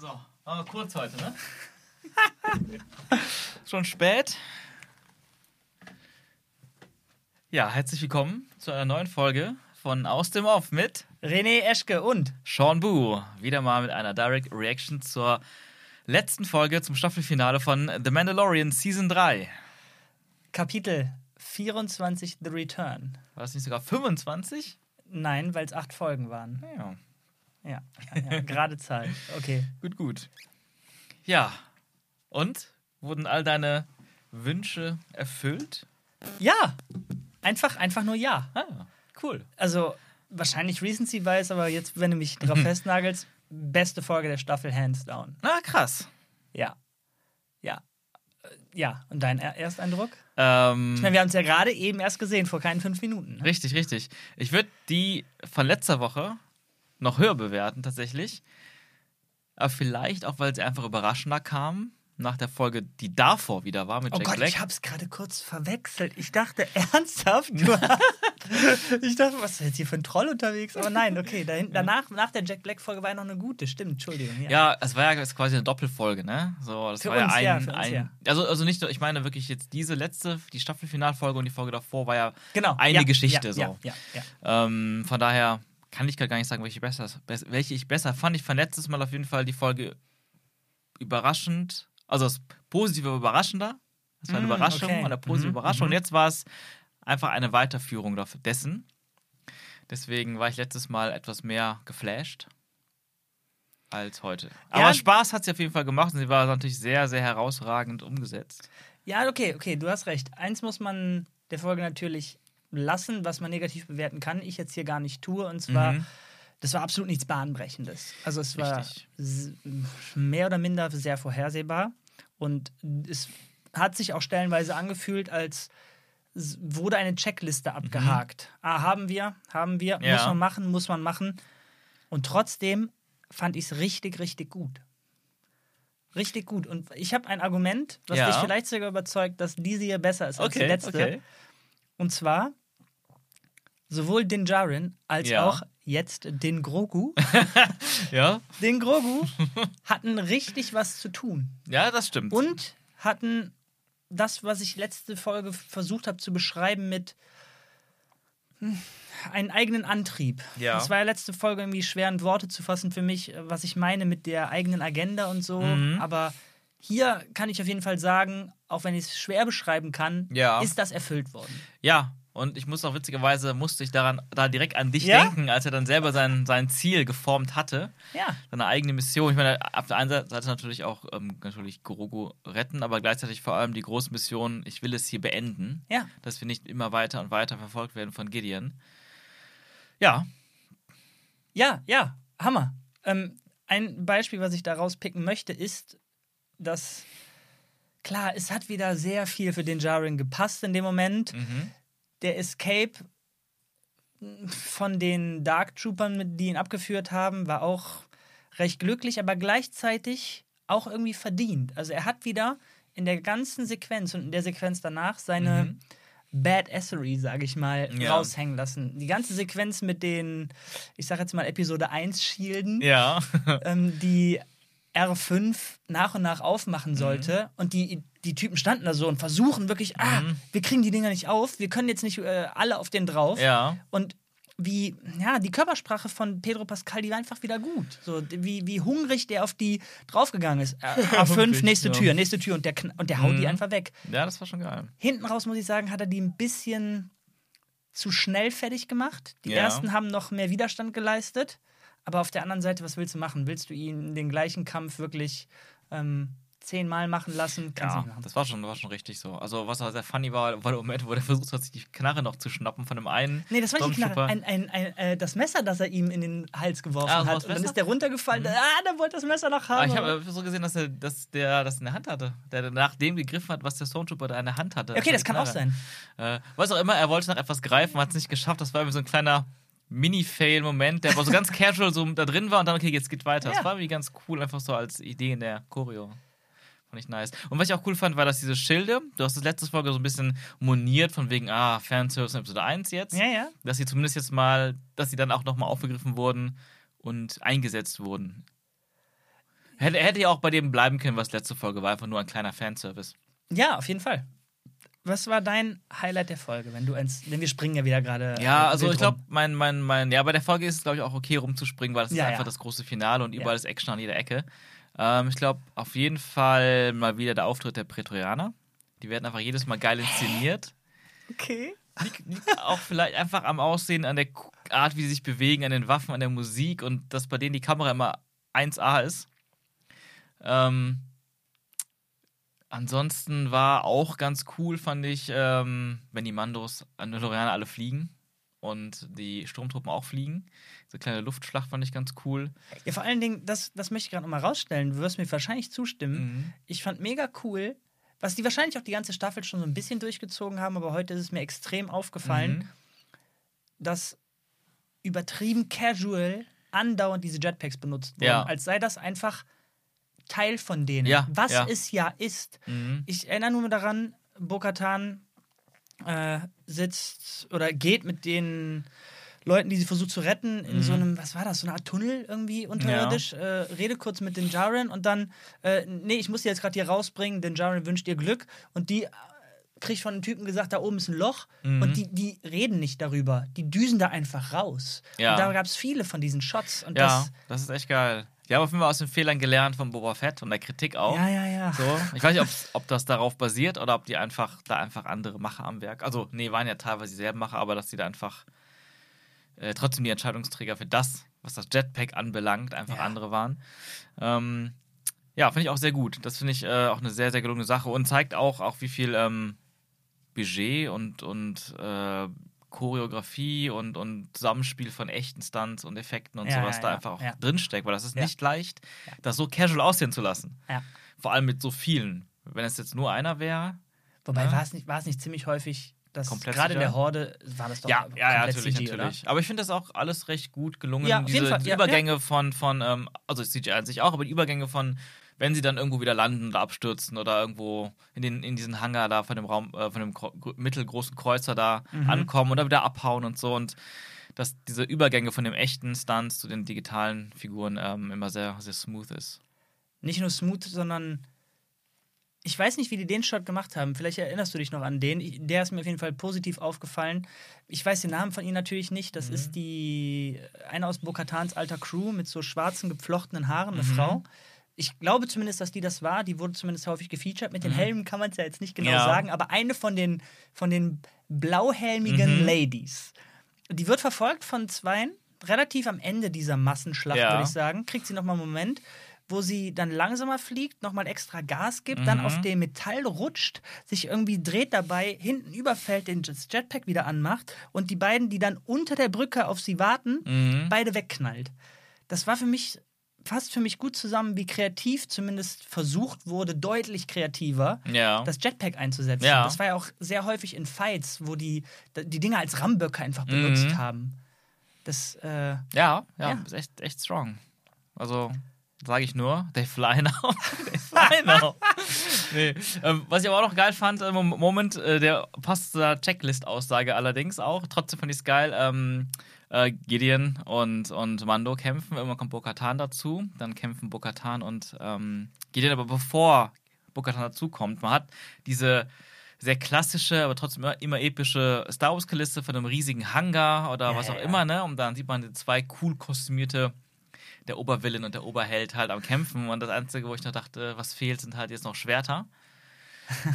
So, aber kurz heute, ne? Schon spät. Ja, herzlich willkommen zu einer neuen Folge von Aus dem Off mit René Eschke und Sean Bu. Wieder mal mit einer Direct Reaction zur letzten Folge zum Staffelfinale von The Mandalorian Season 3. Kapitel 24 The Return. War das nicht sogar 25? Nein, weil es acht Folgen waren. Ja. Ja, ja, ja gerade Zahl. Okay. Gut, gut. Ja. Und? Wurden all deine Wünsche erfüllt? Ja, einfach, einfach nur ja. Ah, cool. Also wahrscheinlich Recency weiß, aber jetzt, wenn du mich drauf festnagelst, beste Folge der Staffel, hands down. Na, krass. Ja. Ja. Ja, und dein Er- Ersteindruck? Ähm, Ich meine, wir haben es ja gerade eben erst gesehen, vor keinen fünf Minuten. Ne? Richtig, richtig. Ich würde die von letzter Woche noch höher bewerten, tatsächlich. Aber vielleicht auch, weil sie einfach überraschender kam. Nach der Folge, die davor wieder war mit Oh Jack Gott, Black. ich hab's gerade kurz verwechselt. Ich dachte ernsthaft, ich dachte, was ist jetzt hier für ein Troll unterwegs? Aber nein, okay, dahin, danach, nach der Jack Black Folge war ja noch eine gute, stimmt, Entschuldigung. Ja. ja, es war ja quasi eine Doppelfolge, ne? So, das Für war uns, ja ein, ja, uns, ein ja. also also nicht nur, ich meine wirklich jetzt diese letzte, die Staffelfinalfolge und die Folge davor war ja genau. eine Geschichte so. Ähm, von daher kann ich gar nicht sagen, welche, besser, bess- welche ich besser fand. Ich fand letztes Mal auf jeden Fall die Folge überraschend, also das positive überraschender. Das war eine Mm, Überraschung, okay. eine positive Mhm, Überraschung. Und mhm. jetzt war es einfach eine Weiterführung dessen. Deswegen war ich letztes Mal etwas mehr geflasht als heute. Aber Ja. Spaß hat sie auf jeden Fall gemacht und sie war natürlich sehr, sehr herausragend umgesetzt. Ja, okay, okay, du hast recht. Eins muss man der Folge natürlich lassen, was man negativ bewerten kann. Ich jetzt hier gar nicht tue. Und zwar, Mhm. das war absolut nichts Bahnbrechendes. Also es war mehr oder minder sehr vorhersehbar. Und es hat sich auch stellenweise angefühlt, als wurde eine Checkliste abgehakt. Ah, haben wir, haben wir, Mhm. Ja. muss man machen, muss man machen. Und trotzdem fand ich es richtig, richtig gut. Richtig gut. Und ich habe ein Argument, was Ja. dich vielleicht sogar überzeugt, dass diese hier besser ist als die letzte. Und zwar sowohl den Jaren als Ja. auch jetzt den Grogu. Ja, den Grogu hatten richtig was zu tun. ja, das stimmt. Und hatten das, was ich letzte Folge versucht habe zu beschreiben mit hm, einen eigenen Antrieb. Ja. Das war ja letzte Folge irgendwie schwer in Worte zu fassen für mich, was ich meine mit der eigenen Agenda und so. Mhm. Aber hier kann ich auf jeden Fall sagen, auch wenn ich es schwer beschreiben kann, Ja. ist das erfüllt worden. Ja, und ich muss auch witzigerweise, musste ich daran, da direkt an dich Ja? denken, als er dann selber sein, sein Ziel geformt hatte, Ja. seine eigene Mission. Ich meine, auf der einen Seite natürlich auch ähm, natürlich Grogu retten, aber gleichzeitig vor allem die große Mission, ich will es hier beenden, Ja. dass wir nicht immer weiter und weiter verfolgt werden von Gideon. Ja, Ja, ja, Hammer. Ähm, ein Beispiel, was ich da rauspicken möchte, ist, dass klar, es hat wieder sehr viel für den Jaren gepasst in dem Moment. mhm. Der Escape von den Dark Troopern, die ihn abgeführt haben, war auch recht glücklich, aber gleichzeitig auch irgendwie verdient. Also er hat wieder in der ganzen Sequenz und in der Sequenz danach seine Mhm. Badassery, sage ich mal, Ja. raushängen lassen. Die ganze Sequenz mit den, ich sage jetzt mal Episode 1 Schilden, ja, ähm, die R5 nach und nach aufmachen sollte. Mhm. Und die, die Typen standen da so und versuchen wirklich, ah, wir kriegen die Dinger nicht auf, wir können jetzt nicht äh, alle auf den drauf. ja. Und wie, ja, die Körpersprache von Pedro Pascal, die war einfach wieder gut. So, wie, wie hungrig der auf die draufgegangen ist. Äh, A5, Hungrig, nächste ja. Tür, nächste Tür und der, und der haut die Mhm. einfach weg. Ja, das war schon geil. Hinten raus, muss ich sagen, hat er die ein bisschen zu schnell fertig gemacht. Die Ja. ersten haben noch mehr Widerstand geleistet. Aber auf der anderen Seite, was willst du machen? Willst du ihn den gleichen Kampf wirklich ähm, zehnmal machen lassen? Kannst Ja, machen. das war schon, war schon richtig so. Also, was auch sehr funny war, war der Moment, wo der versucht hat, sich die Knarre noch zu schnappen von dem einen. Nee, das war nicht die Knarre. Ein, ein, ein, äh, das Messer, das er ihm in den Hals geworfen Ah, das hat. das Und dann ist der runtergefallen. Ah, der wollte das Messer noch Aber haben. ich habe so gesehen, dass, er, dass der das in der Hand hatte. Der nach dem gegriffen hat, was der Stormtrooper da in der Hand hatte. okay, das Die kann auch Knarre. sein. Äh, was auch immer, er wollte nach etwas greifen, hat es nicht geschafft. Das war irgendwie so ein kleiner Mini-Fail-Moment, der aber so ganz casual so da drin war und dann, okay, jetzt geht weiter. Ja. Das war irgendwie ganz cool, einfach so als Idee in der Choreo. Fand ich nice. Und was ich auch cool fand, war, dass diese Schilde, du hast das letzte Folge so ein bisschen moniert, von wegen, ah, Fanservice in Episode 1 jetzt. Ja, ja. Dass sie zumindest jetzt mal, dass sie dann auch nochmal aufgegriffen wurden und eingesetzt wurden. Hätte, hätte ja auch bei dem bleiben können, was letzte Folge war, einfach nur ein kleiner Fanservice. Ja, auf jeden Fall. Was war dein Highlight der Folge, wenn du eins, denn wir springen ja wieder gerade. Ja, also ich glaube, mein, mein, mein, ja, bei der Folge ist es, glaube ich, auch okay rumzuspringen, weil es Ja, ist einfach ja. das große Finale und überall Ja. ist Action an jeder Ecke. Ähm, ich glaube, auf jeden Fall mal wieder der Auftritt der Prätorianer. Die werden einfach jedes Mal geil inszeniert. Okay. Liegt, liegt auch vielleicht einfach am Aussehen, an der Art, wie sie sich bewegen, an den Waffen, an der Musik und dass bei denen die Kamera immer 1A ist. Ähm, ansonsten war auch ganz cool, fand ich, ähm, wenn die Mandos an Lorianer alle fliegen und die Sturmtruppen auch fliegen. Diese kleine Luftschlacht fand ich ganz cool. Ja, vor allen Dingen, das, das möchte ich gerade nochmal rausstellen. Du wirst mir wahrscheinlich zustimmen. Mhm. Ich fand mega cool, was die wahrscheinlich auch die ganze Staffel schon so ein bisschen durchgezogen haben, aber heute ist es mir extrem aufgefallen, Mhm. dass übertrieben casual andauernd diese Jetpacks benutzt wurden. Ja. Als sei das einfach Teil von denen. Ja, was ja. es ja ist. Mhm. Ich erinnere nur daran, Bokatan äh, sitzt oder geht mit den Leuten, die sie versucht zu retten, in Mhm. so einem, was war das, so eine Art Tunnel irgendwie unterirdisch, äh, rede kurz mit den Jaren und dann, äh, nee, ich muss die jetzt gerade hier rausbringen, denn Jaren wünscht ihr Glück und die äh, kriegt von einem Typen gesagt, da oben ist ein Loch Mhm. und die, die reden nicht darüber, die düsen da einfach raus. Ja. Und da gab es viele von diesen Shots und Ja, das, das ist echt geil. Die haben auf jeden Fall aus den Fehlern gelernt von Boba Fett und der Kritik auch. ja, ja, ja. So. Ich weiß nicht, ob das darauf basiert oder ob die einfach da einfach andere Macher am Werk. Also, nee, waren ja teilweise dieselben Macher, aber dass die da einfach äh, trotzdem die Entscheidungsträger für das, was das Jetpack anbelangt, einfach Ja. andere waren. Ähm, ja, finde ich auch sehr gut. Das finde ich äh, auch eine sehr, sehr gelungene Sache und zeigt auch, auch wie viel ähm, Budget und, und äh, Choreografie und, und Zusammenspiel von echten Stunts und Effekten und Ja, sowas ja, da ja, einfach auch ja. drinsteckt, weil das ist nicht leicht, das so casual aussehen zu lassen. Vor allem mit so vielen. Wenn es jetzt nur einer wäre. Wobei Ja. war es nicht, war es nicht ziemlich häufig, dass gerade in der Horde war das doch Ja, ja, natürlich, CG, oder? natürlich. Aber ich finde das auch alles recht gut gelungen. Diese Fall, Übergänge von, von ähm, also CGI an sich auch, aber die Übergänge von, wenn sie dann irgendwo wieder landen oder abstürzen oder irgendwo in, den, in diesen Hangar da von dem Raum, äh, von dem mittelgroßen Kreuzer da Mhm. ankommen oder wieder abhauen und so. Und dass diese Übergänge von dem echten Stunts zu den digitalen Figuren ähm, immer sehr, sehr smooth ist. Nicht nur smooth, sondern ich weiß nicht, wie die den Shot gemacht haben. Vielleicht erinnerst du dich noch an den. Ich- Der ist mir auf jeden Fall positiv aufgefallen. Ich weiß den Namen von ihm natürlich nicht. Das ist die eine aus Bokatans alter Crew mit so schwarzen gepflochtenen Haaren, eine Frau. Ich glaube zumindest, dass die das war. Die wurde zumindest häufig gefeatured. Mit den Helmen kann man es ja jetzt nicht genau Ja. sagen, aber eine von den, von den blauhelmigen Mhm. Ladies. Die wird verfolgt von Zweien, relativ am Ende dieser Massenschlacht, Ja. würde ich sagen. Kriegt sie nochmal einen Moment, wo sie dann langsamer fliegt, nochmal extra Gas gibt, dann Mhm. auf dem Metall rutscht, sich irgendwie dreht dabei, hinten überfällt, den Jetpack wieder anmacht und die beiden, die dann unter der Brücke auf sie warten, Mhm. beide wegknallt. Das war für mich, passt für mich gut zusammen, wie kreativ zumindest versucht wurde, deutlich kreativer, Ja. das Jetpack einzusetzen. Ja. Das war ja auch sehr häufig in Fights, wo die die Dinger als Ramböcke einfach benutzt Mhm. haben. Das, äh, Ja, ja, Ja. ist echt, echt strong. Also, sage ich nur, they fly now. they fly now. nee. ähm, was ich aber auch noch geil fand, im Mom- Moment, äh, der passt zur Checklist-Aussage allerdings auch. Trotzdem fand ich es geil. Ähm, äh, Gideon und, und Mando kämpfen. Irgendwann kommt Bo-Katan dazu. Dann kämpfen Bo-Katan und ähm, Gideon. Aber bevor Bo-Katan dazukommt, man hat diese sehr klassische, aber trotzdem immer, immer epische Star Wars-Kulisse von einem riesigen Hangar oder Ja, was auch ja. immer, ne? Und dann sieht man die zwei cool kostümierte, der Obervillain und der Oberheld halt am Kämpfen. Und das Einzige, wo ich noch dachte, was fehlt, sind halt jetzt noch Schwerter.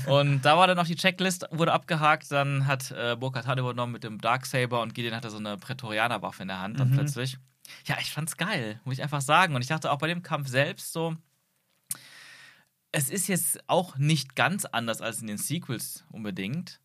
Und da war dann noch die Checklist, wurde abgehakt, dann hat äh, Bo-Katan übernommen mit dem Darksaber und Gideon hatte so eine Prätorianerwaffe in der Hand dann Mhm. plötzlich. Ja, ich fand's geil, muss ich einfach sagen. Und ich dachte auch bei dem Kampf selbst so, es ist jetzt auch nicht ganz anders als in den Sequels unbedingt,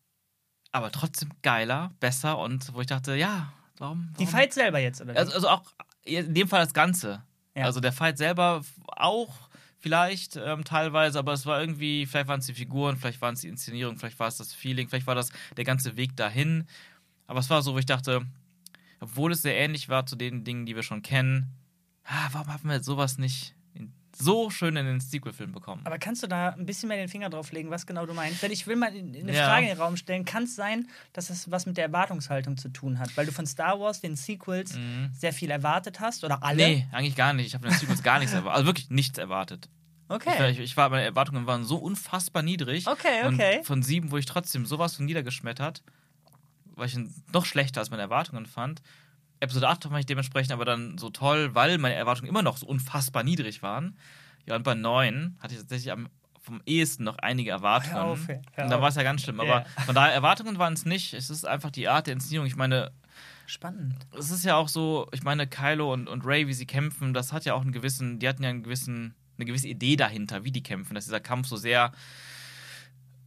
aber trotzdem geiler, besser und wo ich dachte, ja, warum? die warum? Fight selber jetzt, oder? Also, also auch in dem Fall das Ganze. Ja. Also der Fight selber auch vielleicht ähm, teilweise, aber es war irgendwie, vielleicht waren es die Figuren, vielleicht waren es die Inszenierung, vielleicht war es das Feeling, vielleicht war das der ganze Weg dahin. Aber es war so, wo ich dachte, obwohl es sehr ähnlich war zu den Dingen, die wir schon kennen, ah, warum haben wir sowas nicht so schön in den Sequel-Film bekommen. Aber kannst du da ein bisschen mehr den Finger drauf legen, was genau du meinst? Denn ich will mal eine Ja. Frage in den Raum stellen. Kann es sein, dass es was mit der Erwartungshaltung zu tun hat? Weil du von Star Wars, den Sequels, sehr viel erwartet hast? Oder alle? Mhm. Nee, eigentlich gar nicht. Ich habe in den Sequels gar nichts erwartet. Also wirklich nichts erwartet. Okay. Ich, ich war, meine Erwartungen waren so unfassbar niedrig. Okay, okay. Und von sieben wurde ich trotzdem sowas von niedergeschmettert, weil ich ihn noch schlechter als meine Erwartungen fand. Episode 8 fand ich dementsprechend aber dann so toll, weil meine Erwartungen immer noch so unfassbar niedrig waren. Ja, und bei 9 hatte ich tatsächlich am, vom ehesten noch einige Erwartungen. Hör auf, hör und da auf. war es ja ganz schlimm. Aber Ja. von daher, Erwartungen waren es nicht. Es ist einfach die Art der Inszenierung. Ich meine, Spannend. es ist ja auch so, ich meine, Kylo und, und Ray, wie sie kämpfen, das hat ja auch einen gewissen, die hatten ja einen gewissen, eine gewisse Idee dahinter, wie die kämpfen, dass dieser Kampf so sehr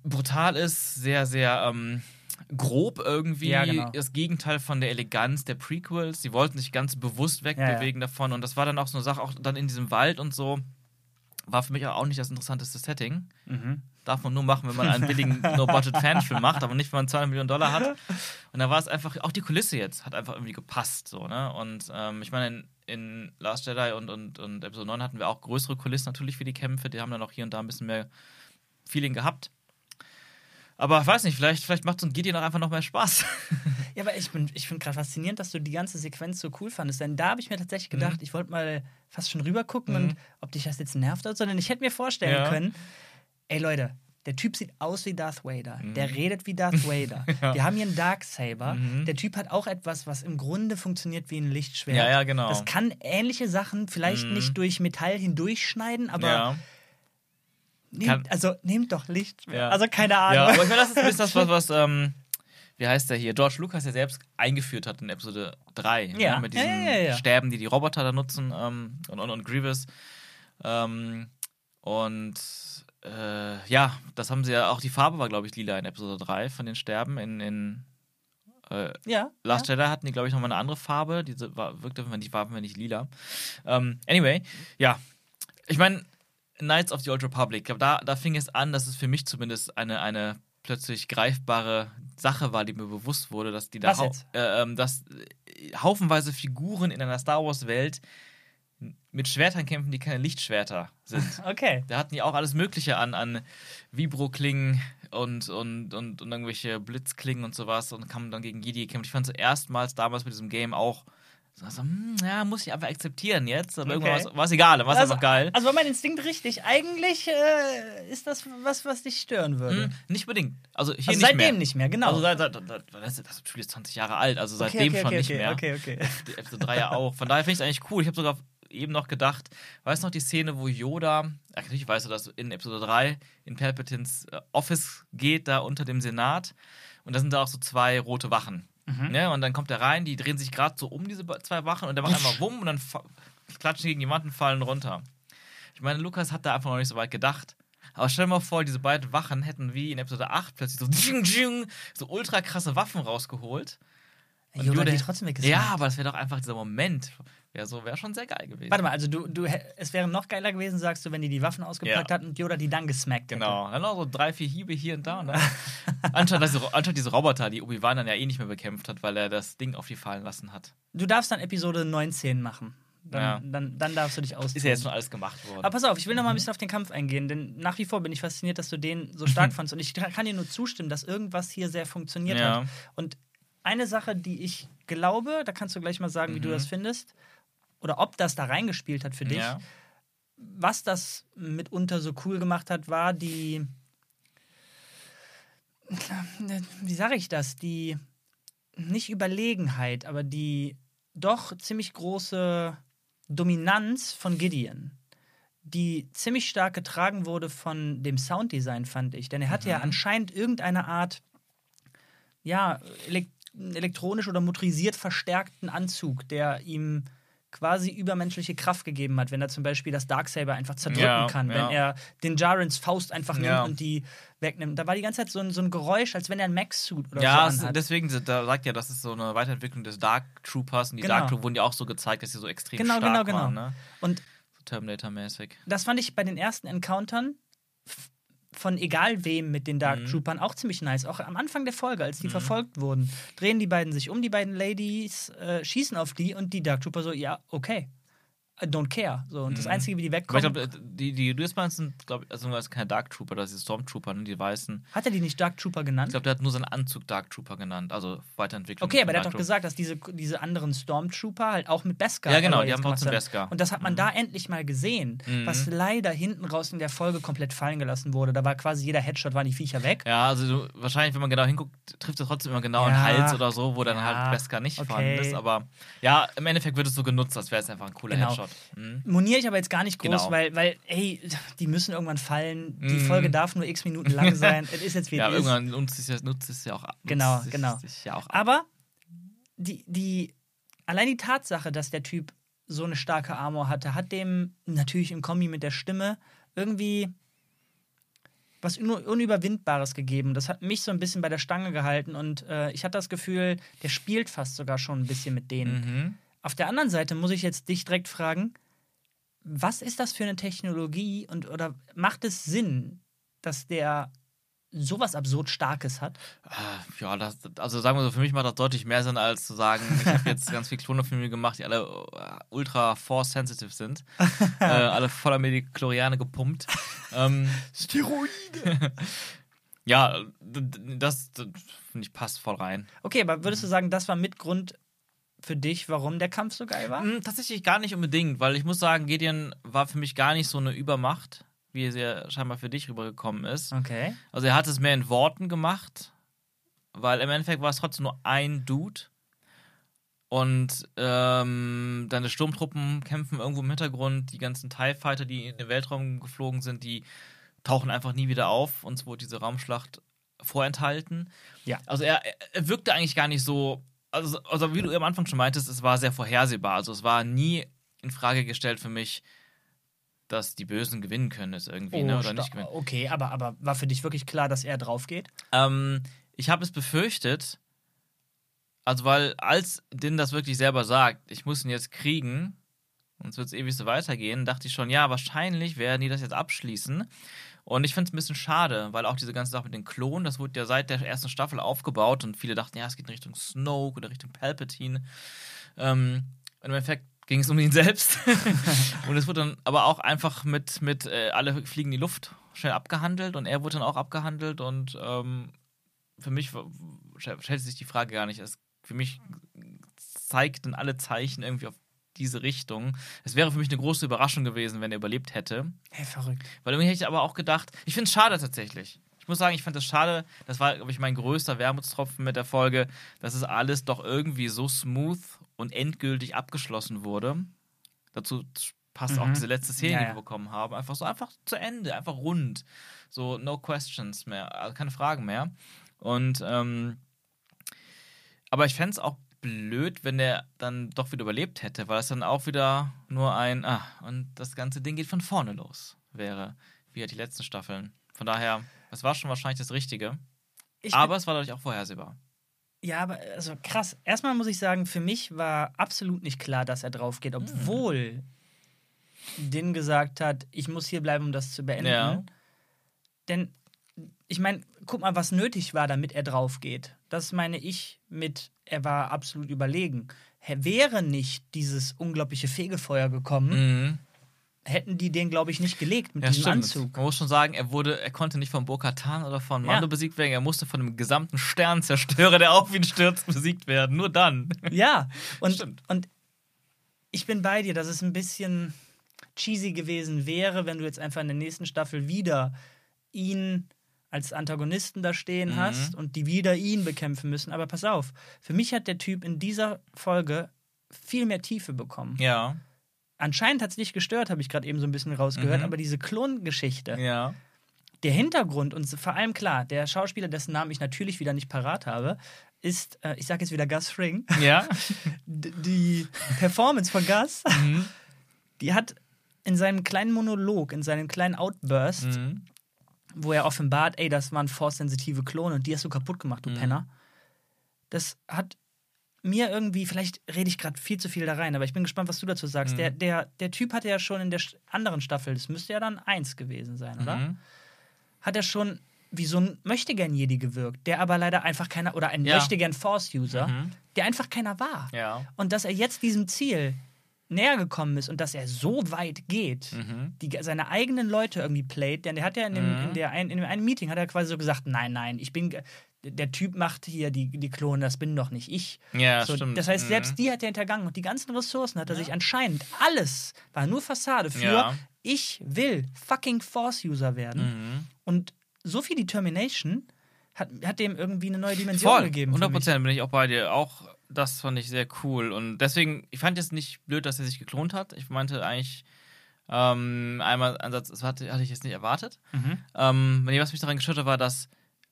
brutal ist, sehr, sehr ähm, grob irgendwie. Ja, genau. Das Gegenteil von der Eleganz der Prequels. Sie wollten sich ganz bewusst wegbewegen davon und das war dann auch so eine Sache, auch dann in diesem Wald und so, war für mich auch nicht das interessanteste Setting. Mhm. Darf man nur machen, wenn man einen billigen No-Budget-Fanfilm macht, aber nicht, wenn man 200 Millionen Dollar hat. Und da war es einfach, auch die Kulisse jetzt hat einfach irgendwie gepasst. So, ne? Und ähm, ich meine, in, in Last Jedi und, und, und Episode 9 hatten wir auch größere Kulissen natürlich für die Kämpfe. Die haben dann auch hier und da ein bisschen mehr Feeling gehabt. Aber ich weiß nicht, vielleicht, vielleicht macht so ein Gideon auch einfach noch mehr Spaß. Ja, aber ich, bin- ich finde gerade faszinierend, dass du die ganze Sequenz so cool fandest. Denn da habe ich mir tatsächlich gedacht, ich wollte mal fast schon rüber gucken und ob dich das jetzt nervt oder so. Denn ich hätte mir vorstellen Ja. können, ey Leute, der Typ sieht aus wie Darth Vader. Der redet wie Darth Vader. Wir haben hier einen Darksaber. Der Typ hat auch etwas, was im Grunde funktioniert wie ein Lichtschwert. Ja, ja, genau. Das kann ähnliche Sachen vielleicht nicht durch Metall hindurchschneiden, aber ja. Nehmt, also nehmt doch Lichtschwert. Ja. Also keine Ahnung. Ja, aber ich meine, das ist ein bisschen das, was, was ähm, wie heißt der hier, George Lucas ja selbst eingeführt hat in Episode 3. Ja. Ne, mit diesen ja. Stäben, die die Roboter da nutzen ähm, und, und, und Grievous. Ähm, und äh, ja, das haben sie ja, auch die Farbe war, glaube ich, lila in Episode 3 von den Sterben. In, in äh, ja, Last ja. Jedi hatten die, glaube ich, nochmal eine andere Farbe. Diese war, wirkte, wenn die Farben nicht lila. Ähm, anyway, ja. Ich meine, Knights of the Old Republic, ich glaube, da, da fing es an, dass es für mich zumindest eine, eine plötzlich greifbare Sache war, die mir bewusst wurde, dass die da hau äh, ähm, dass äh, haufenweise Figuren in einer Star Wars Welt mit Schwertern kämpfen, die keine Lichtschwerter sind. Okay. Da hatten die auch alles Mögliche an, an Vibro-Klingen und, und, und, und irgendwelche Blitzklingen und sowas und kamen dann gegen Jedi gekämpft. Ich fand es erstmals damals mit diesem Game auch so, so hm, ja, muss ich aber akzeptieren jetzt. Aber Okay. irgendwann war es egal, war es Also, einfach geil. also war mein Instinkt richtig. Eigentlich äh, ist das was, was dich stören würde. Hm, nicht unbedingt. Also hier Also nicht seitdem mehr. nicht mehr, genau. Also seit, seit, seit, das, Spiel ist 20 Jahre alt, also seitdem okay, schon okay, nicht okay, mehr. okay, okay. Die Episode 3 ja auch. Von daher finde ich es eigentlich cool. Ich habe sogar eben noch gedacht, weißt du noch die Szene, wo Yoda, natürlich weißt du, dass in Episode 3 in Palpatines äh, Office geht, da unter dem Senat. Und da sind da auch so zwei rote Wachen. Mhm. Ne? Und dann kommt er rein, die drehen sich gerade so um, diese zwei Wachen, und der macht einfach wumm und dann klatschen gegen und fallen runter. Ich meine, Lukas hat da einfach noch nicht so weit gedacht. Aber stell dir mal vor, diese beiden Wachen hätten wie in Episode 8 plötzlich so, dsching, dsching, so ultra krasse Waffen rausgeholt. Und Yoda- die trotzdem weggesnackt. Ja, aber das wäre doch einfach dieser Moment. Wäre so, wäre schon sehr geil gewesen. Warte mal, also du, du, es wäre noch geiler gewesen, sagst du, wenn die die Waffen ausgepackt Ja. hat und Yoda die dann gesmackt hätte. Genau. Dann noch so drei, vier Hiebe hier und da. Und anstatt, dass die, anstatt diese Roboter, die Obi-Wan dann ja eh nicht mehr bekämpft hat, weil er das Ding auf die fallen lassen hat. Du darfst dann Episode 19 machen. Dann, Ja. dann, dann darfst du dich aus. Ist ja jetzt schon alles gemacht worden. Aber pass auf, ich will noch mal ein bisschen auf den Kampf eingehen, denn nach wie vor bin ich fasziniert, dass du den so stark fandst. Und ich kann dir nur zustimmen, dass irgendwas hier sehr funktioniert Ja. hat. Und eine Sache, die ich glaube, da kannst du gleich mal sagen, wie du das findest, oder ob das da reingespielt hat für dich. Ja. Was das mitunter so cool gemacht hat, war die. Wie sage ich das? Die. Nicht Überlegenheit, aber die doch ziemlich große Dominanz von Gideon. Die ziemlich stark getragen wurde von dem Sounddesign, fand ich. Denn er hatte ja anscheinend irgendeine Art, ja, elek elektronisch oder motorisiert verstärkten Anzug, der ihm quasi übermenschliche Kraft gegeben hat, wenn er zum Beispiel das Darksaber einfach zerdrücken Ja, kann, ja. wenn er den Jarens Faust einfach nimmt Ja. und die wegnimmt. Da war die ganze Zeit so ein, so ein Geräusch, als wenn er ein Max-Suit oder Ja, so anhat. deswegen, da sagt ja, das ist so eine Weiterentwicklung des Dark Troopers und die Genau. Dark Trooper wurden ja auch so gezeigt, dass sie so extrem Genau, stark genau, genau. waren, ne? Und Terminator-mäßig. das fand ich bei den ersten Encountern von egal wem mit den Mhm. Dark Troopern auch ziemlich nice. Auch am Anfang der Folge, als die verfolgt wurden, drehen die beiden sich um, die beiden Ladies äh, schießen auf die und die Dark Trooper so, ja, okay. I don't care. So. Und das Einzige, wie die Mhm. Aber ich wegkommen. glaube, die, die US-Bahns sind, glaube ich, also das ist keine Dark Trooper, das sind Stormtrooper, ne, die weißen. hat er die nicht Dark Trooper Ich genannt? glaube, der hat nur seinen Anzug Dark Trooper genannt, also Weiterentwicklung. Okay, aber der hat doch gesagt, dass diese, diese anderen Stormtrooper halt auch mit Beskar. Ja, genau, die haben trotzdem Beskar. Und das hat man da endlich mal gesehen, Mhm. was leider hinten raus in der Folge komplett fallen gelassen wurde. Da war quasi jeder Headshot, waren die Viecher weg. Ja, also wahrscheinlich, wenn man genau hinguckt, trifft er trotzdem immer genau Ja. einen Hals oder so, wo dann Ja. halt Beskar nicht Okay. vorhanden ist. Aber ja, im Endeffekt wird es so genutzt, als wäre es einfach ein cooler Genau. Headshot. Mhm. Moniere ich aber jetzt gar nicht groß, Genau. weil, weil, ey, die müssen irgendwann fallen. Die Mhm. Folge darf nur x Minuten lang sein. es ist jetzt wie Ja, irgendwann nutzt es ja, nutzt es ja auch ab. Genau, genau. Ja auch ab. Aber die, die, allein die Tatsache, dass der Typ so eine starke Armor hatte, hat dem natürlich im Kombi mit der Stimme irgendwie was Un Unüberwindbares gegeben. Das hat mich so ein bisschen bei der Stange gehalten und äh, ich hatte das Gefühl, der spielt fast sogar schon ein bisschen mit denen. Mhm. Auf der anderen Seite muss ich jetzt dich direkt fragen, was ist das für eine Technologie und oder macht es Sinn, dass der sowas absurd Starkes hat? Ah, Ja, das, also sagen wir so, für mich macht das deutlich mehr Sinn, als zu sagen, ich habe jetzt ganz viele Klonofilme gemacht, die alle äh, ultra force-sensitive sind. äh, alle voller Medikloriane gepumpt. ähm, Steroide. ja, das, das finde ich passt voll rein. Okay, aber würdest du sagen, das war mit Grund für dich, warum der Kampf so geil war? Hm, tatsächlich gar nicht unbedingt, weil ich muss sagen, Gideon war für mich gar nicht so eine Übermacht, wie es ja scheinbar für dich rübergekommen ist. Okay. Also er hat es mehr in Worten gemacht, weil im Endeffekt war es trotzdem nur ein Dude. Und ähm, deine Sturmtruppen kämpfen irgendwo im Hintergrund. Die ganzen TIE Fighter, die in den Weltraum geflogen sind, die tauchen einfach nie wieder auf. Uns wurde diese Raumschlacht vorenthalten. Ja. Also er, er wirkte eigentlich gar nicht so. Also, also wie du am Anfang schon meintest, es war sehr vorhersehbar. Also es war nie in Frage gestellt für mich, dass die Bösen gewinnen können, ist irgendwie, ne? Oder sta- nicht gewinnen. okay, aber, aber war für dich wirklich klar, dass er drauf geht? Ähm, ich habe es befürchtet, also weil als Din das wirklich selber sagt, ich muss ihn jetzt kriegen, sonst wird es ewig so weitergehen, dachte ich schon, ja, wahrscheinlich werden die das jetzt abschließen. Und ich finde es ein bisschen schade, weil auch diese ganze Sache mit den Klonen, das wurde ja seit der ersten Staffel aufgebaut und viele dachten, ja, es geht in Richtung Snoke oder Richtung Palpatine. Ähm, und im Endeffekt ging es um ihn selbst. und es wurde dann aber auch einfach mit, mit äh, alle fliegen in die Luft schnell abgehandelt und er wurde dann auch abgehandelt und ähm, für mich stellt sich die Frage gar nicht. Es, für mich zeigten alle Zeichen irgendwie auf diese Richtung. Es wäre für mich eine große Überraschung gewesen, wenn er überlebt hätte. Hey, verrückt. Weil irgendwie hätte ich aber auch gedacht, ich finde es schade tatsächlich. Ich muss sagen, ich fand es schade, das war, glaube ich, mein größter Wermutstropfen mit der Folge, dass es alles doch irgendwie so smooth und endgültig abgeschlossen wurde. Dazu passt auch Mhm. diese letzte Szene, Ja, die wir bekommen haben. Einfach so, einfach zu Ende, einfach rund. So, no questions mehr, also keine Fragen mehr. Und, ähm, aber ich fände es auch blöd, wenn der dann doch wieder überlebt hätte, weil es dann auch wieder nur ein, ah, und das ganze Ding geht von vorne los wäre, wie ja die letzten Staffeln. Von daher, es war schon wahrscheinlich das Richtige. Ich aber es war dadurch auch vorhersehbar. Ja, aber also krass. Erstmal muss ich sagen, für mich war absolut nicht klar, dass er drauf geht, obwohl Din gesagt hat, ich muss hier bleiben, um das zu beenden. Ja. Denn ich meine, guck mal, was nötig war, damit er drauf geht. Das meine ich mit, er war absolut überlegen. Wäre nicht dieses unglaubliche Fegefeuer gekommen, Mhm. hätten die den, glaube ich, nicht gelegt mit Ja, diesem stimmt. Anzug. Man muss schon sagen, er wurde, er konnte nicht von Bo-Katan oder von Mando Ja. besiegt werden, er musste von dem gesamten Sternzerstörer, der auf ihn stürzt, besiegt werden. Nur dann. Ja, und, Stimmt. und ich bin bei dir, dass es ein bisschen cheesy gewesen wäre, wenn du jetzt einfach in der nächsten Staffel wieder ihn als Antagonisten da stehen Mhm. hast und die wieder ihn bekämpfen müssen. Aber pass auf, für mich hat der Typ in dieser Folge viel mehr Tiefe bekommen. Ja. Anscheinend hat es dich gestört, habe ich gerade eben so ein bisschen rausgehört, Mhm. aber diese Klongeschichte, Ja. der Hintergrund und vor allem klar, der Schauspieler, dessen Namen ich natürlich wieder nicht parat habe, ist, äh, ich sage jetzt wieder Gus Fring. Ja. Die Performance von Gus, mhm. die hat in seinem kleinen Monolog, in seinem kleinen Outburst, Mhm. Wo er offenbart, ey, das waren force-sensitive Klone und die hast du kaputt gemacht, du Mhm. Penner. Das hat mir irgendwie, vielleicht rede ich gerade viel zu viel da rein, aber ich bin gespannt, was du dazu sagst. Mhm. Der, der, der Typ hatte ja schon in der anderen Staffel, das müsste ja dann eins gewesen sein, oder? Mhm. Hat er schon wie so ein Möchtegern-Jedi gewirkt, der aber leider einfach keiner, oder ein Ja. Möchtegern-Force-User, Mhm. der einfach keiner war. Ja. Und dass er jetzt diesem Ziel näher gekommen ist und dass er so weit geht, Mhm. die, seine eigenen Leute irgendwie playt, denn der hat ja in dem, Mhm. in, der ein, in dem einen Meeting hat er quasi so gesagt, nein, nein, ich bin, der Typ macht hier die, die Klone, das bin doch nicht ich. Ja, so, stimmt. Das heißt, Mhm. selbst die hat er hintergangen und die ganzen Ressourcen hat er sich anscheinend alles, war nur Fassade für, Ja. ich will fucking Force-User werden. Mhm. Und so viel Determination hat, hat dem irgendwie eine neue Dimension Voll, gegeben. für 100 mich. Prozent bin ich auch bei dir. Auch das fand ich sehr cool. Und deswegen, ich fand jetzt nicht blöd, dass er sich geklont hat. Ich meinte eigentlich, ähm, einmal ein Satz, das hatte, hatte ich jetzt nicht erwartet. Mhm. Ähm, was mich daran gestört hat, war, dass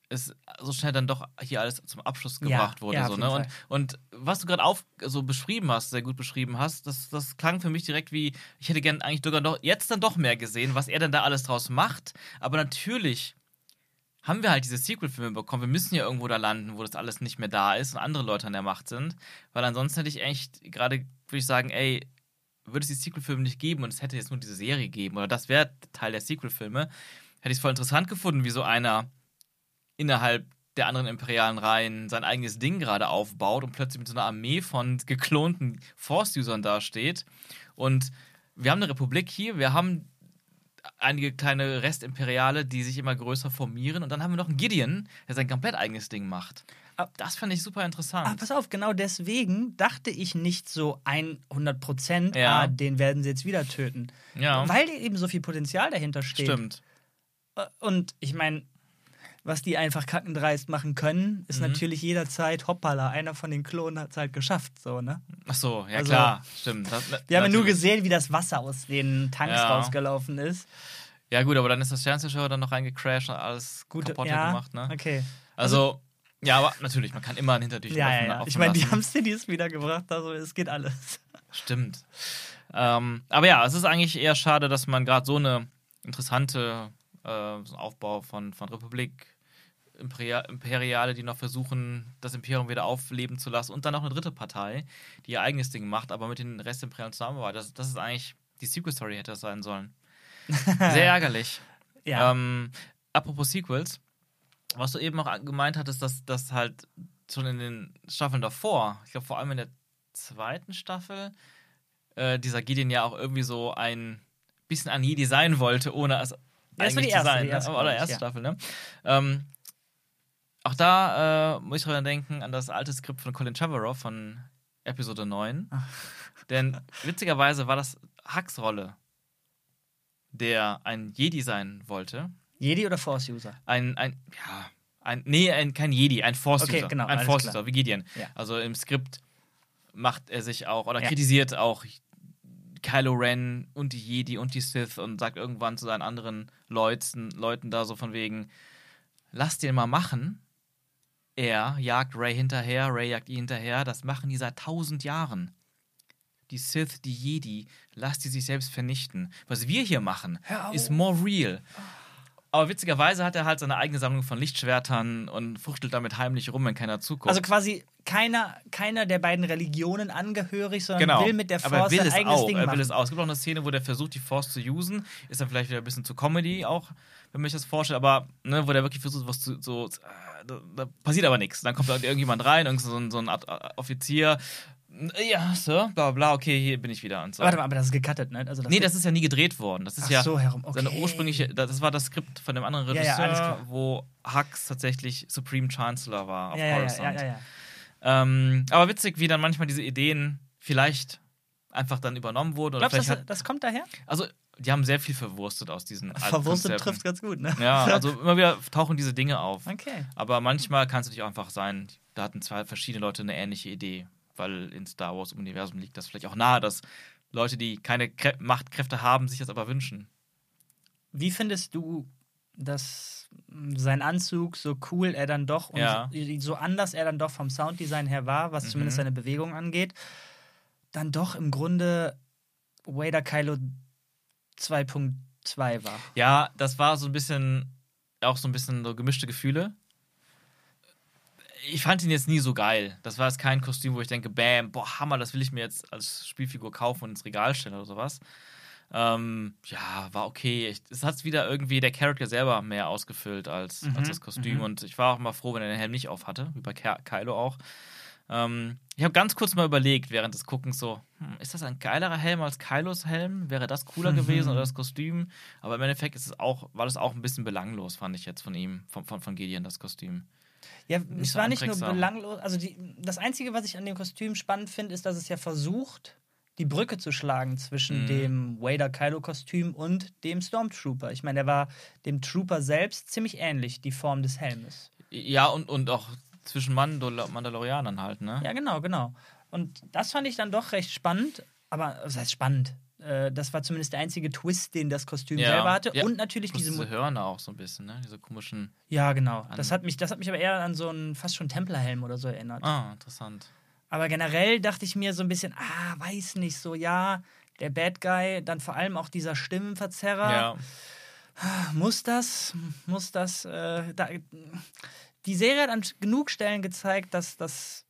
es so schnell dann doch hier alles zum Abschluss Ja, gebracht wurde. ja, so, ne? und, und was du gerade auf so beschrieben hast, sehr gut beschrieben hast, das, das klang für mich direkt wie, ich hätte gern eigentlich sogar noch jetzt dann doch mehr gesehen, was er denn da alles draus macht. Aber natürlich haben wir halt diese Sequel-Filme bekommen. Wir müssen ja irgendwo da landen, wo das alles nicht mehr da ist und andere Leute an der Macht sind. Weil ansonsten hätte ich echt gerade, würde ich sagen, ey, würde es die Sequel-Filme nicht geben und es hätte jetzt nur diese Serie gegeben oder das wäre Teil der Sequel-Filme, hätte ich es voll interessant gefunden, wie so einer innerhalb der anderen imperialen Reihen sein eigenes Ding gerade aufbaut und plötzlich mit so einer Armee von geklonten Force-Usern dasteht. Und wir haben eine Republik hier, wir haben einige kleine Restimperiale, die sich immer größer formieren. Und dann haben wir noch einen Gideon, der sein komplett eigenes Ding macht. Ah. Das fand ich super interessant. Ah, pass auf, genau deswegen dachte ich nicht so 100 Prozent, Ja. ah, den werden sie jetzt wieder töten. ja, Weil eben so viel Potenzial dahinter steht. stimmt. Äh, Und ich meine, was die einfach kackendreist machen können, ist Mhm. natürlich jederzeit, hoppala, einer von den Klonen hat es halt geschafft, so, ne? Ach so, ja Also, klar, stimmt. Das, Wir haben ja nur gesehen, wie das Wasser aus den Tanks Ja. rausgelaufen ist. Ja gut, aber dann ist das Sternzerstörer dann noch reingecrashed und alles Gut, kaputt ja, gemacht, ne? okay. Also, ja, aber natürlich, man kann immer ein Hintertür Ja, ja, offen, ja. offen Ich meine, die haben Cities wiedergebracht, also es geht alles. Stimmt. Ähm, aber ja, es ist eigentlich eher schade, dass man gerade so eine interessante äh, so Aufbau von, von Republik, Imperiale, die noch versuchen, das Imperium wieder aufleben zu lassen und dann noch eine dritte Partei, die ihr eigenes Ding macht, aber mit den Restimperialen zusammenarbeitet. Das, das ist eigentlich die Sequel-Story hätte das sein sollen. Sehr ärgerlich. Ja. Ähm, apropos Sequels, was du eben auch gemeint hattest, dass das halt schon in den Staffeln davor, ich glaube vor allem in der zweiten Staffel, äh, dieser Gideon ja auch irgendwie so ein bisschen an Jedi sein wollte, ohne es Ja, eigentlich die erste, zu sein. die erste, ne? Oder erste ja. Staffel, ne? Ähm, auch da äh, muss ich daran denken, an das alte Skript von Colin Trevorrow von Episode 9. Denn witzigerweise war das Hacks Rolle, der ein Jedi sein wollte. Jedi oder Force-User? Ein, ein, ja, ein, nee, ein, kein Jedi, ein Force-User. Okay, genau, ein Force-User, wie Gideon. Ja. Also im Skript macht er sich auch, oder Ja. kritisiert auch Kylo Ren und die Jedi und die Sith und sagt irgendwann zu seinen anderen Leuten, Leuten da so von wegen, lass den mal machen. Er jagt Ray hinterher, Ray jagt ihn hinterher. Das machen die seit tausend Jahren. Die Sith, die Jedi, lass die sich selbst vernichten. Was wir hier machen, ist more real. Aber witzigerweise hat er halt seine eigene Sammlung von Lichtschwertern und fuchtelt damit heimlich rum, wenn keiner zuguckt. Also quasi keiner, keiner der beiden Religionen angehörig, sondern genau. will mit der Aber er Force will sein es eigenes auch. Ding er will machen. es auch. Es gibt auch eine Szene, wo der versucht, die Force zu usen. Ist dann vielleicht wieder ein bisschen zu Comedy auch, wenn man sich das vorstellt. Aber ne, wo der wirklich versucht, was zu. So, äh, da, da passiert aber nichts. Dann kommt da irgendjemand rein, irgend so ein, so ein Art äh, Offizier. Ja, Sir, bla bla, okay, hier bin ich wieder. Und so. Warte mal, aber das ist gecuttet, ne? Also Nee, das ist ja nie gedreht worden. Das ist Ach ja so, herum. Okay. seine ursprüngliche, das war das Skript von dem anderen Ja, ja, Regisseur, alles klar. wo Hux tatsächlich Supreme Chancellor war auf ja, ja, ja, Coruscant. ja, ja, ja. Ähm, aber witzig, wie dann manchmal diese Ideen vielleicht einfach dann übernommen wurden. Oder Glaubst du, das, das kommt daher? also, die haben sehr viel verwurstet aus diesen Verwurstet trifft ganz gut, ne? Ja, also immer wieder tauchen diese Dinge auf. Okay. Aber manchmal kann es natürlich auch einfach sein, da hatten zwei verschiedene Leute eine ähnliche Idee, weil in Star Wars Universum liegt das vielleicht auch nahe, dass Leute, die keine Krä Machtkräfte haben, sich das aber wünschen. Wie findest du, dass sein Anzug, so cool er dann doch und Ja. so, anders er dann doch vom Sounddesign her war, was Mhm. zumindest seine Bewegung angeht, dann doch im Grunde Vader Kylo 2.2 war? Ja, das war so ein bisschen, auch so ein bisschen so gemischte Gefühle. Ich fand ihn jetzt nie so geil. Das war jetzt kein Kostüm, wo ich denke, bam, boah, Hammer, das will ich mir jetzt als Spielfigur kaufen und ins Regal stellen oder sowas. Ähm, ja, war okay. Es hat wieder irgendwie der Charakter selber mehr ausgefüllt als, Mhm, als das Kostüm. mhm. Und ich war auch mal froh, wenn er den Helm nicht auf hatte, wie bei Ky- Kylo auch. Ähm, ich habe ganz kurz mal überlegt während des Guckens so, hm, ist das ein geilerer Helm als Kylos Helm? Wäre das cooler gewesen oder das Kostüm? Aber im Endeffekt ist es auch, war das auch ein bisschen belanglos, fand ich jetzt von ihm, von, von, von Gideon, das Kostüm. Ja, Nicht es war nicht nur belanglos. Also die, das Einzige, was ich an dem Kostüm spannend finde, ist, dass es ja versucht, die Brücke zu schlagen zwischen Mhm. dem Vader-Kylo-Kostüm und dem Stormtrooper. Ich meine, der war dem Trooper selbst ziemlich ähnlich, die Form des Helmes. Ja, und, und auch zwischen Mandal Mandalorianern halt, ne? Ja, genau, genau. Und das fand ich dann doch recht spannend. Aber, was heißt spannend? Äh, Das war zumindest der einzige Twist, den das Kostüm Ja. selber hatte. Ja. Und natürlich Plus diese. diese Hörner auch so ein bisschen, ne? Diese komischen. Ja, genau. Das hat, mich, das hat mich aber eher an so einen fast schon Templerhelm oder so erinnert. Ah, interessant. Aber generell dachte ich mir so ein bisschen, ah, weiß nicht, so ja, der Bad Guy, dann vor allem auch dieser Stimmenverzerrer. Ja. Muss das? Muss das? Äh, da, die Serie hat an genug Stellen gezeigt, dass das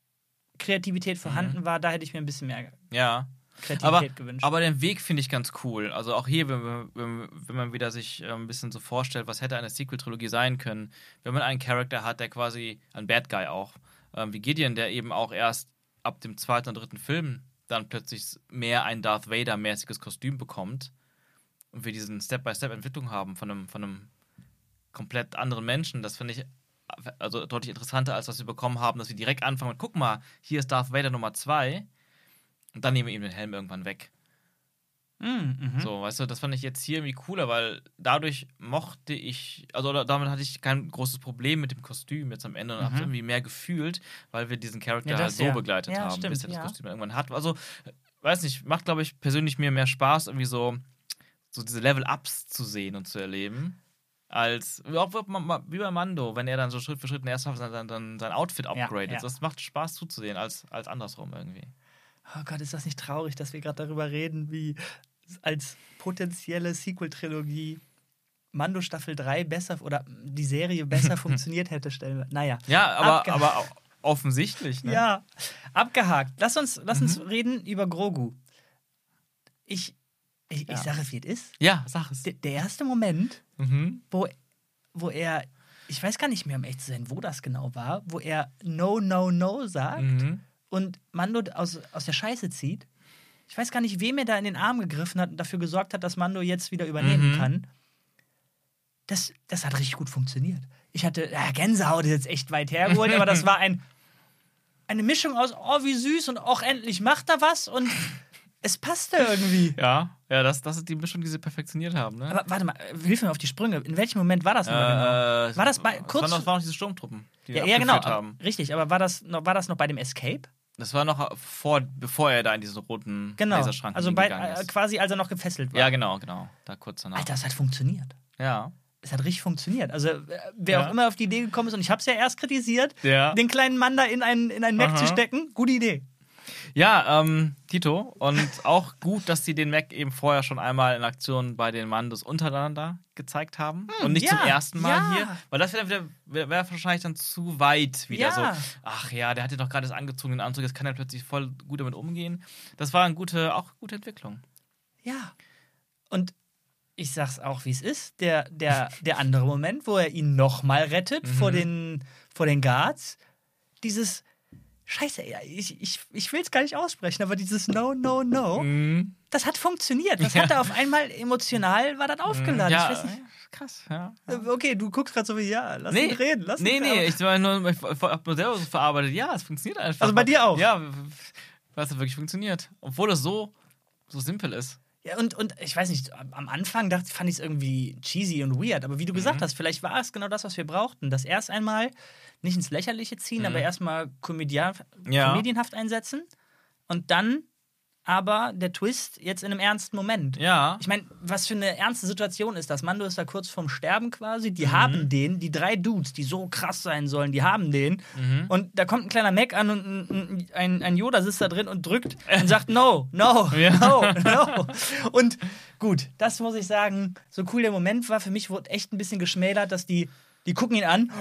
Kreativität vorhanden war. Da hätte ich mir ein bisschen mehr Ja. Kreativität Aber, gewünscht. aber den Weg finde ich ganz cool. Also auch hier, wenn, man- wenn, wenn man wieder sich äh, ein bisschen so vorstellt, was hätte eine Sequel-Trilogie sein können, wenn man einen Charakter hat, der quasi, ein Bad Guy auch, ähm, wie Gideon, der eben auch erst ab dem zweiten und dritten Film dann plötzlich mehr ein Darth Vader-mäßiges Kostüm bekommt und wir diesen Step-by-Step-Entwicklung haben von einem, von einem komplett anderen Menschen, das finde ich also deutlich interessanter, als was wir bekommen haben, dass wir direkt anfangen mit, guck mal, hier ist Darth Vader Nummer 2 und dann nehmen wir ihm den Helm irgendwann weg. Mm, mhm. So, weißt du, das fand ich jetzt hier irgendwie cooler, weil dadurch mochte ich, also damit hatte ich kein großes Problem mit dem Kostüm jetzt am Ende und hab's irgendwie mehr gefühlt, weil wir diesen Charakter Ja, halt das so ja. begleitet Ja, haben, stimmt, bis er das. Kostüm irgendwann hat. Also, weiß nicht, macht, glaube ich, persönlich mir mehr Spaß, irgendwie so, so diese Level-Ups zu sehen und zu erleben. Als, auch wie bei Mando, wenn er dann so Schritt für Schritt Staffel sein, sein, sein Outfit Ja, upgradet. ja. Das macht Spaß zuzusehen, als, als andersrum irgendwie. Oh Gott, ist das nicht traurig, dass wir gerade darüber reden, wie als potenzielle Sequel-Trilogie Mando Staffel 3 besser oder die Serie besser funktioniert hätte, stellen wir. Naja. Ja, aber, aber offensichtlich, ne? Ja, abgehakt. Lass uns, lass uns Mhm. reden über Grogu. Ich, ich, Ja. ich sage es, wie es ist. Ja, sag es. Der, der erste Moment, Mhm. wo, wo er, ich weiß gar nicht mehr, um echt zu sein, wo das genau war, wo er No, No, No sagt Mhm. und Mando aus, aus der Scheiße zieht. Ich weiß gar nicht, wem er da in den Arm gegriffen hat und dafür gesorgt hat, dass Mando jetzt wieder übernehmen Mhm. kann. Das, das hat richtig gut funktioniert. Ich hatte, ja, Gänsehaut ist jetzt echt weit hergeholt, aber das war ein, eine Mischung aus, oh, wie süß und auch endlich macht er was und es passte irgendwie. Ja, ja, das, das ist die Mischung, die sie perfektioniert haben, ne? Aber warte mal, hilf mir auf die Sprünge. In welchem Moment war das noch genau? Äh, War das bei- kurz- waren noch, waren noch diese Sturmtruppen, die Ja, ja, genau. haben. Richtig, aber war das, noch, war das noch bei dem Escape? Das war noch vor, bevor er da in diesen roten Genau. Laserschrank Also bei, gegangen äh, ist. quasi, als er noch gefesselt war. ja, genau, genau. Da kurz danach. Alter, das hat funktioniert. Ja. Es hat richtig funktioniert. Also, äh, wer Ja. auch immer auf die Idee gekommen ist, und ich habe es ja erst kritisiert, Ja. den kleinen Mann da in einen, in einen Mac Aha. zu stecken, gute Idee. Ja, ähm, Tito. Und auch gut, dass sie den Mac eben vorher schon einmal in Aktion bei den Mandos untereinander gezeigt haben. und nicht Hm, ja, zum ersten Mal ja. hier. Weil das wäre wäre wär wahrscheinlich dann zu weit wieder Ja. so. Ach ja, der hat ja doch gerade das angezogenen Anzug, jetzt kann er plötzlich voll gut damit umgehen. Das war eine gute, auch gute Entwicklung. Ja. Und ich sag's auch, wie es ist. Der, der, der andere Moment, wo er ihn nochmal rettet Mhm. vor, den, vor den Guards, dieses. Scheiße, ich, ich, ich will es gar nicht aussprechen, aber dieses No, No, No, Mhm. das hat funktioniert. Das Ja. hat er auf einmal emotional, war das aufgeladen. Ja, krass, ja. äh, okay, du guckst gerade so wie, ja, lass ihn reden, lass nee, ihn nee, reden. ich war nur, ich hab nur selber so verarbeitet. Ja, es funktioniert einfach. Also bei dir auch? Ja, weil es hat wirklich funktioniert. Obwohl es so, so simpel ist. Ja, und, und ich weiß nicht, am Anfang dachte, fand ich es irgendwie cheesy und weird, aber wie du gesagt hast, vielleicht war es genau das, was wir brauchten. Das erst einmal nicht ins Lächerliche ziehen, aber erstmal komedian Ja. komedienhaft einsetzen und dann aber der Twist jetzt in einem ernsten Moment. Ja. Ich meine, was für eine ernste Situation ist das? Mando ist da kurz vorm Sterben quasi. Die Mhm. haben den, die drei Dudes, die so krass sein sollen, die haben den. Mhm. Und da kommt ein kleiner Mac an und ein, ein, ein Yoda sitzt da drin und drückt und sagt: No, no, Ja. no, no. Und gut, das muss ich sagen, so cool der Moment war, für mich wurde echt ein bisschen geschmälert, dass die, die gucken ihn an.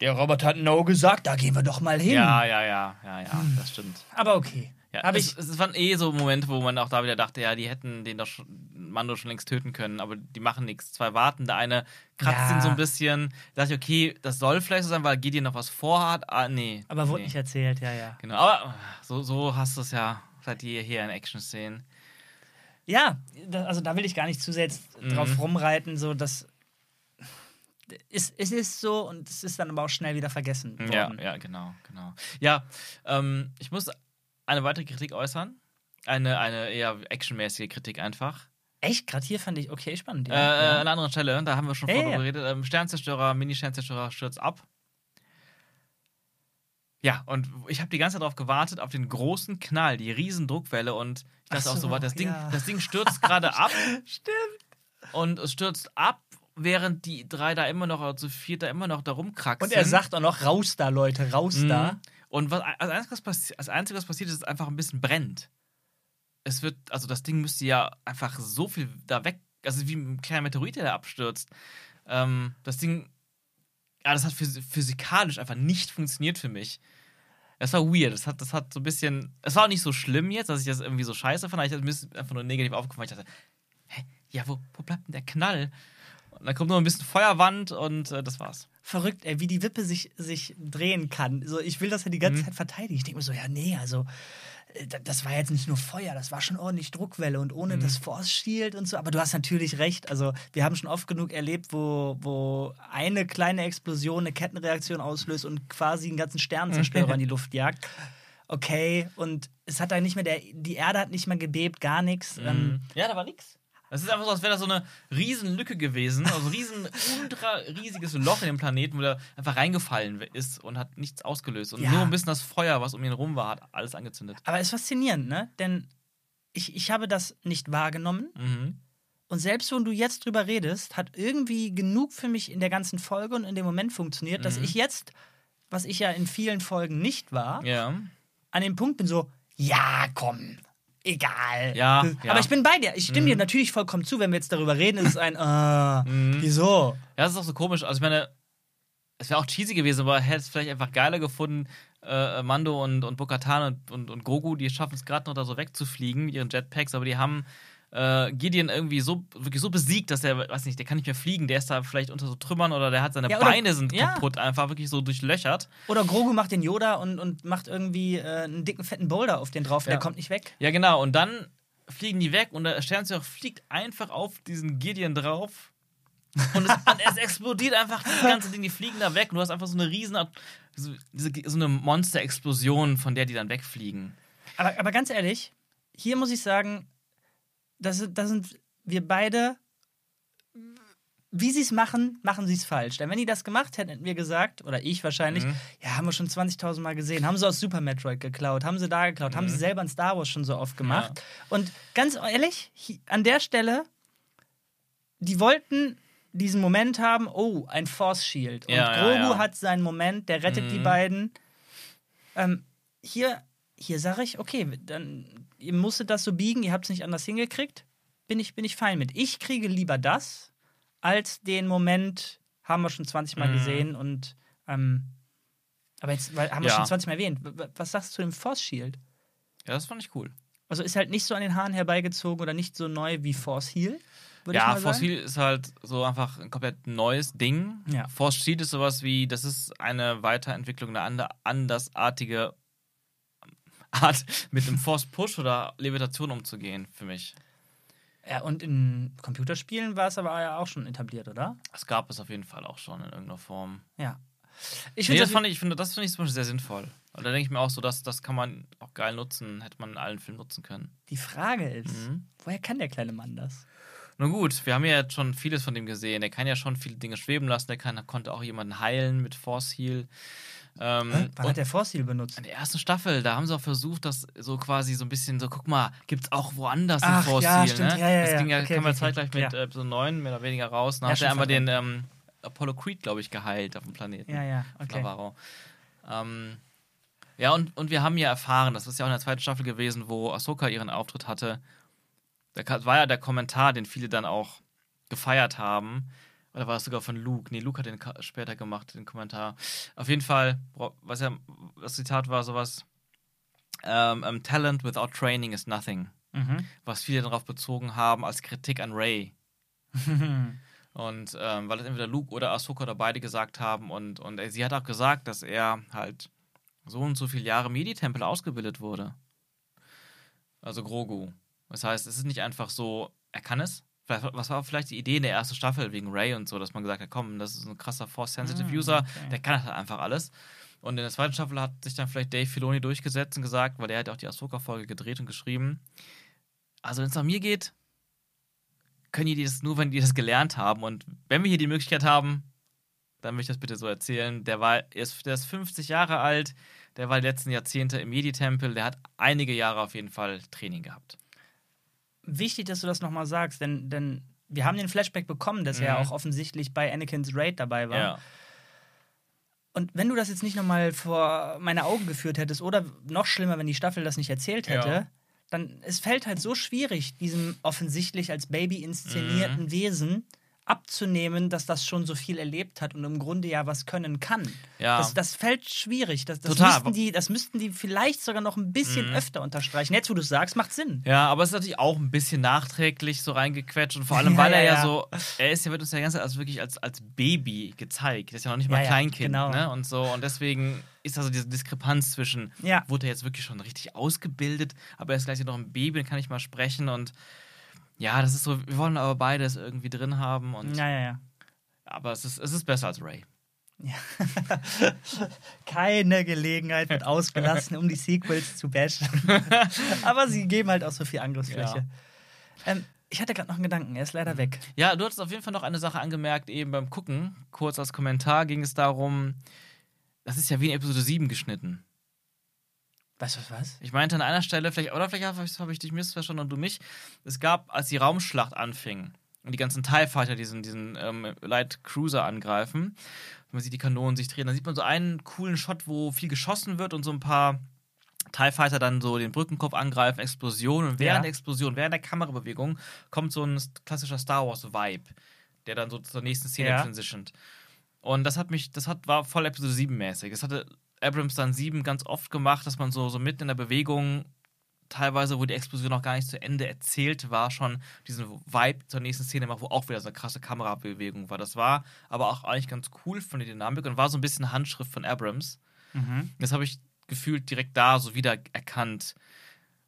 Der Roboter hat No gesagt, da gehen wir doch mal hin. Ja, ja, ja, ja, ja, das stimmt. Aber okay. Ja, Hab es, ich- es waren eh so Momente, wo man auch da wieder dachte, ja, die hätten den doch schon, Mando schon längst töten können, aber die machen nichts. Zwei warten, der eine kratzt Ja. ihn so ein bisschen. Da dachte ich, okay, das soll vielleicht so sein, weil Gideon noch was vorhat. Ah, nee. Aber wurde nee. nicht erzählt, ja, ja. Genau, aber so, so hast du es ja seit jeher in Action-Szenen. Ja, also da will ich gar nicht zu sehr jetzt drauf Mhm. rumreiten, so dass es, es ist so und es ist dann aber auch schnell wieder vergessen Ja, worden. ja, genau, genau. Ja, ähm, ich muss eine weitere Kritik äußern. Eine, eine eher actionmäßige Kritik einfach. Echt? Gerade hier fand ich okay spannend. Äh, Ja. äh, ja. An einer anderen Stelle, da haben wir schon Ja, vorher ja, geredet. Ähm, Sternzerstörer, Mini-Sternzerstörer stürzt ab. Ja, und ich habe die ganze Zeit darauf gewartet, auf den großen Knall, die riesen Druckwelle und ich dachte Ach auch so, so, was, das Ding, ja. das Ding stürzt gerade ab Stimmt. und es stürzt ab, während die drei da immer noch, also vier da immer noch da rumkraxeln. Und er sagt auch noch, raus da, Leute, raus Mhm. da. Und was, als, einziges, als Einzige, was passiert ist, ist einfach ein bisschen brennt. Es wird, also das Ding müsste ja einfach so viel da weg, also wie ein kleiner Meteorit, der da abstürzt. Ähm, das Ding, ja, das hat phys physikalisch einfach nicht funktioniert für mich. Es war weird. Das hat, das hat so ein bisschen. Es war auch nicht so schlimm jetzt, dass ich das irgendwie so scheiße fand. Ich hatte mir einfach nur negativ aufgefallen. Ich dachte, hä, ja, wo, wo bleibt denn der Knall? Und dann kommt nur ein bisschen Feuerwand und äh, das war's. Verrückt, ey, wie die Wippe sich, sich drehen kann. So, ich will das ja die ganze Mhm. Zeit verteidigen. Ich denke mir so, ja, nee, also äh, da- das war jetzt nicht nur Feuer, das war schon ordentlich Druckwelle und Mhm. ohne das Force Shield und so. Aber du hast natürlich recht. Also, wir haben schon oft genug erlebt, wo, wo eine kleine Explosion eine Kettenreaktion auslöst und quasi einen ganzen Sternenzerstörer in die Luft jagt. Okay, und es hat da nicht mehr, der, die Erde hat nicht mehr gebebt, gar nichts. Ähm, ja, da war nix. Es ist einfach so, als wäre da so eine riesen Lücke gewesen, also ein riesen, ultra riesiges Loch in dem Planeten, wo der einfach reingefallen ist und hat nichts ausgelöst. Und Ja. nur ein bisschen das Feuer, was um ihn rum war, hat alles angezündet. aber es ist faszinierend, ne? Denn ich, ich habe das nicht wahrgenommen. Mhm. Und selbst wenn du jetzt drüber redest, hat irgendwie genug für mich in der ganzen Folge und in dem Moment funktioniert, dass Mhm. ich jetzt, was ich ja in vielen Folgen nicht war, Ja. an dem Punkt bin so, ja, komm, egal. Ja, Das- ja. Aber ich bin bei dir. Ich stimme Mhm. dir natürlich vollkommen zu, wenn wir jetzt darüber reden, ist es ein, äh, Mhm. wieso? Ja, das ist auch so komisch. Also, ich meine, es wäre auch cheesy gewesen, aber hätte es vielleicht einfach geiler gefunden, äh, Mando und, und Bo-Katan und, und, und Grogu, die schaffen es gerade noch da so wegzufliegen mit ihren Jetpacks, aber die haben äh, Gideon irgendwie so wirklich so besiegt, dass er, weiß nicht, der kann nicht mehr fliegen, der ist da vielleicht unter so Trümmern oder der hat seine Ja, oder- Beine sind ja. kaputt, einfach wirklich so durchlöchert. Oder Grogu macht den Yoda und, und macht irgendwie äh, einen dicken, fetten Boulder auf den drauf, Ja. der kommt nicht weg. Ja, genau, und dann fliegen die weg und der Sternzeug fliegt einfach auf diesen Gideon drauf. Und es, und es explodiert einfach das ganze Ding, die fliegen da weg und du hast einfach so eine riesen, so, diese, so eine Monster-Explosion, von der die dann wegfliegen. Aber, aber ganz ehrlich, hier muss ich sagen, da sind, da sind wir beide, wie sie es machen, machen sie es falsch. Denn wenn die das gemacht hätten, hätten wir gesagt, oder ich wahrscheinlich, Mhm. ja, haben wir schon 20.000 Mal gesehen, haben sie aus Super Metroid geklaut, haben sie da geklaut, haben Mhm. sie selber in Star Wars schon so oft gemacht. Und ganz ehrlich, an der Stelle, die wollten diesen Moment haben, oh, ein Force Shield. Und Ja, ja, Grogu ja. hat seinen Moment, der rettet die Mhm. beiden. Ähm, hier, hier sage ich, okay, dann ihr musstet das so biegen, ihr habt es nicht anders hingekriegt, bin ich, bin ich fein mit. Ich kriege lieber das, als den Moment, haben wir schon 20 Mal Mhm. gesehen und ähm, aber jetzt weil, haben wir Ja. schon 20 Mal erwähnt. Was sagst du zu dem Force Shield? Ja, das fand ich cool. Also ist halt nicht so an den Haaren herbeigezogen oder nicht so neu wie Force Heal? Ja, Force. Heal ist halt so einfach ein komplett neues Ding. Ja. Force Shield ist sowas wie, das ist eine Weiterentwicklung, eine ander, andersartige Art, mit einem Force Push oder Levitation umzugehen, für mich. Ja, und in Computerspielen war es aber ja auch schon etabliert, oder? Das gab es auf jeden Fall auch schon in irgendeiner Form. Ja. Ich nee, finde das fand ich, ich finde, das finde ich zum Beispiel sehr sinnvoll. Und da denke ich mir auch so, dass das kann man auch geil nutzen, hätte man in allen Filmen nutzen können. die Frage ist, Mhm. woher kann der kleine Mann das? Nun gut, wir haben ja jetzt schon vieles von dem gesehen. Der kann ja schon viele Dinge schweben lassen. Der kann, konnte auch jemanden heilen mit Force Heal. Ähm, Hä? Wann hat der Heal benutzt? in der ersten Staffel, da haben sie auch versucht, das so quasi so ein bisschen so, guck mal, gibt's auch woanders den Ach, Force ja, stimmt. ne? Ja, ja, das ging ja, Okay, kam ja okay, zeitgleich okay. mit Ja. Episode 9 mehr oder weniger raus. Dann Ja, hat er einmal den ähm, Apollo Creed, glaube ich, geheilt auf dem Planeten. Ja, ja, okay. Navarro. Ähm, ja, und, und wir haben ja erfahren, das ist ja auch in der zweiten Staffel gewesen, wo Ahsoka ihren Auftritt hatte. Da war ja der Kommentar, den viele dann auch gefeiert haben. Oder war es sogar von Luke? Nee, Luke hat den später gemacht, den Kommentar. Auf jeden Fall, was ja, das Zitat war sowas. ähm, ähm, Talent without training is nothing. Mhm. Was viele darauf bezogen haben als Kritik an Ray. Und ähm, weil es entweder Luke oder Ahsoka oder beide gesagt haben. Und, und äh, sie hat auch gesagt, dass er halt so und so viele Jahre im Jedi-Tempel ausgebildet wurde. Also Grogu. Das heißt, es ist nicht einfach so, er kann es. Was war vielleicht die Idee in der ersten Staffel wegen Ray und so, dass man gesagt hat, komm, das ist ein krasser Force-Sensitive Ah, User, okay. der kann halt einfach alles. Und in der zweiten Staffel hat sich dann vielleicht Dave Filoni durchgesetzt und gesagt, weil der hat auch die Ahsoka-Folge gedreht und geschrieben, also wenn es nach mir geht, können die das nur, wenn die das gelernt haben. Und wenn wir hier die Möglichkeit haben, dann möchte ich das bitte so erzählen. Der war, er ist, der ist 50 Jahre alt, der war die letzten Jahrzehnte im Jedi-Tempel, der hat einige Jahre auf jeden Fall Training gehabt. Wichtig, dass du das nochmal sagst, denn, denn wir haben den Flashback bekommen, dass er Mhm. auch offensichtlich bei Anakins Raid dabei war. Ja. Und wenn du das jetzt nicht nochmal vor meine Augen geführt hättest, oder noch schlimmer, wenn die Staffel das nicht erzählt hätte, Ja. dann es fällt halt so schwierig, diesem offensichtlich als Baby Mhm. inszenierten Wesen abzunehmen, dass das schon so viel erlebt hat und im Grunde ja was können kann. Ja. Das, das fällt schwierig. Das, das, Total. müssten die, das müssten die vielleicht sogar noch ein bisschen Mhm. öfter unterstreichen. Jetzt, wo du es sagst, macht Sinn. Ja, aber es ist natürlich auch ein bisschen nachträglich so reingequetscht und vor allem, Ja, weil er ja, ja, ja. so, er ist ja, wird uns ja ganz als wirklich als, als Baby gezeigt. Er ist ja noch nicht mal Kleinkind, genau. ne? Und so. Und deswegen ist also diese Diskrepanz zwischen, wurde er jetzt wirklich schon richtig ausgebildet, aber er ist gleich noch ein Baby, dann kann ich mal sprechen und ja, das ist so, wir wollen aber beides irgendwie drin haben und Ja, ja, ja. aber es ist, es ist besser als Ray. Keine Gelegenheit wird ausgelassen, um die Sequels zu bashen. Aber sie geben halt auch so viel Angriffsfläche. Ähm, ich hatte gerade noch einen Gedanken, er ist leider weg. Ja, du hattest auf jeden Fall noch eine Sache angemerkt, eben beim Gucken. Kurz als Kommentar ging es darum, das ist ja wie in Episode 7 geschnitten. Weißt du was? Ich meinte an einer Stelle, vielleicht, oder vielleicht habe ich, hab ich dich missverstanden und du mich. Es gab, als die Raumschlacht anfing und die ganzen TIE Fighter diesen, diesen ähm, Light Cruiser angreifen, man sieht die Kanonen sich drehen, dann sieht man so einen coolen Shot, wo viel geschossen wird und so ein paar TIE Fighter dann so den Brückenkopf angreifen, Explosion und während Ja. der Explosion, während der Kamerabewegung kommt so ein klassischer Star Wars Vibe, der dann so zur nächsten Szene Ja. transitioned. Und das hat mich, das hat, war voll Episode 7 mäßig. Das hatte Abrams dann 7 ganz oft gemacht, dass man so, so mitten in der Bewegung, teilweise, wo die Explosion noch gar nicht zu Ende erzählt war, schon diesen Vibe zur nächsten Szene macht, wo auch wieder so eine krasse Kamerabewegung war. Das war aber auch eigentlich ganz cool von der Dynamik und war so ein bisschen Handschrift von Abrams. Mhm. Das habe ich gefühlt direkt da so wieder erkannt.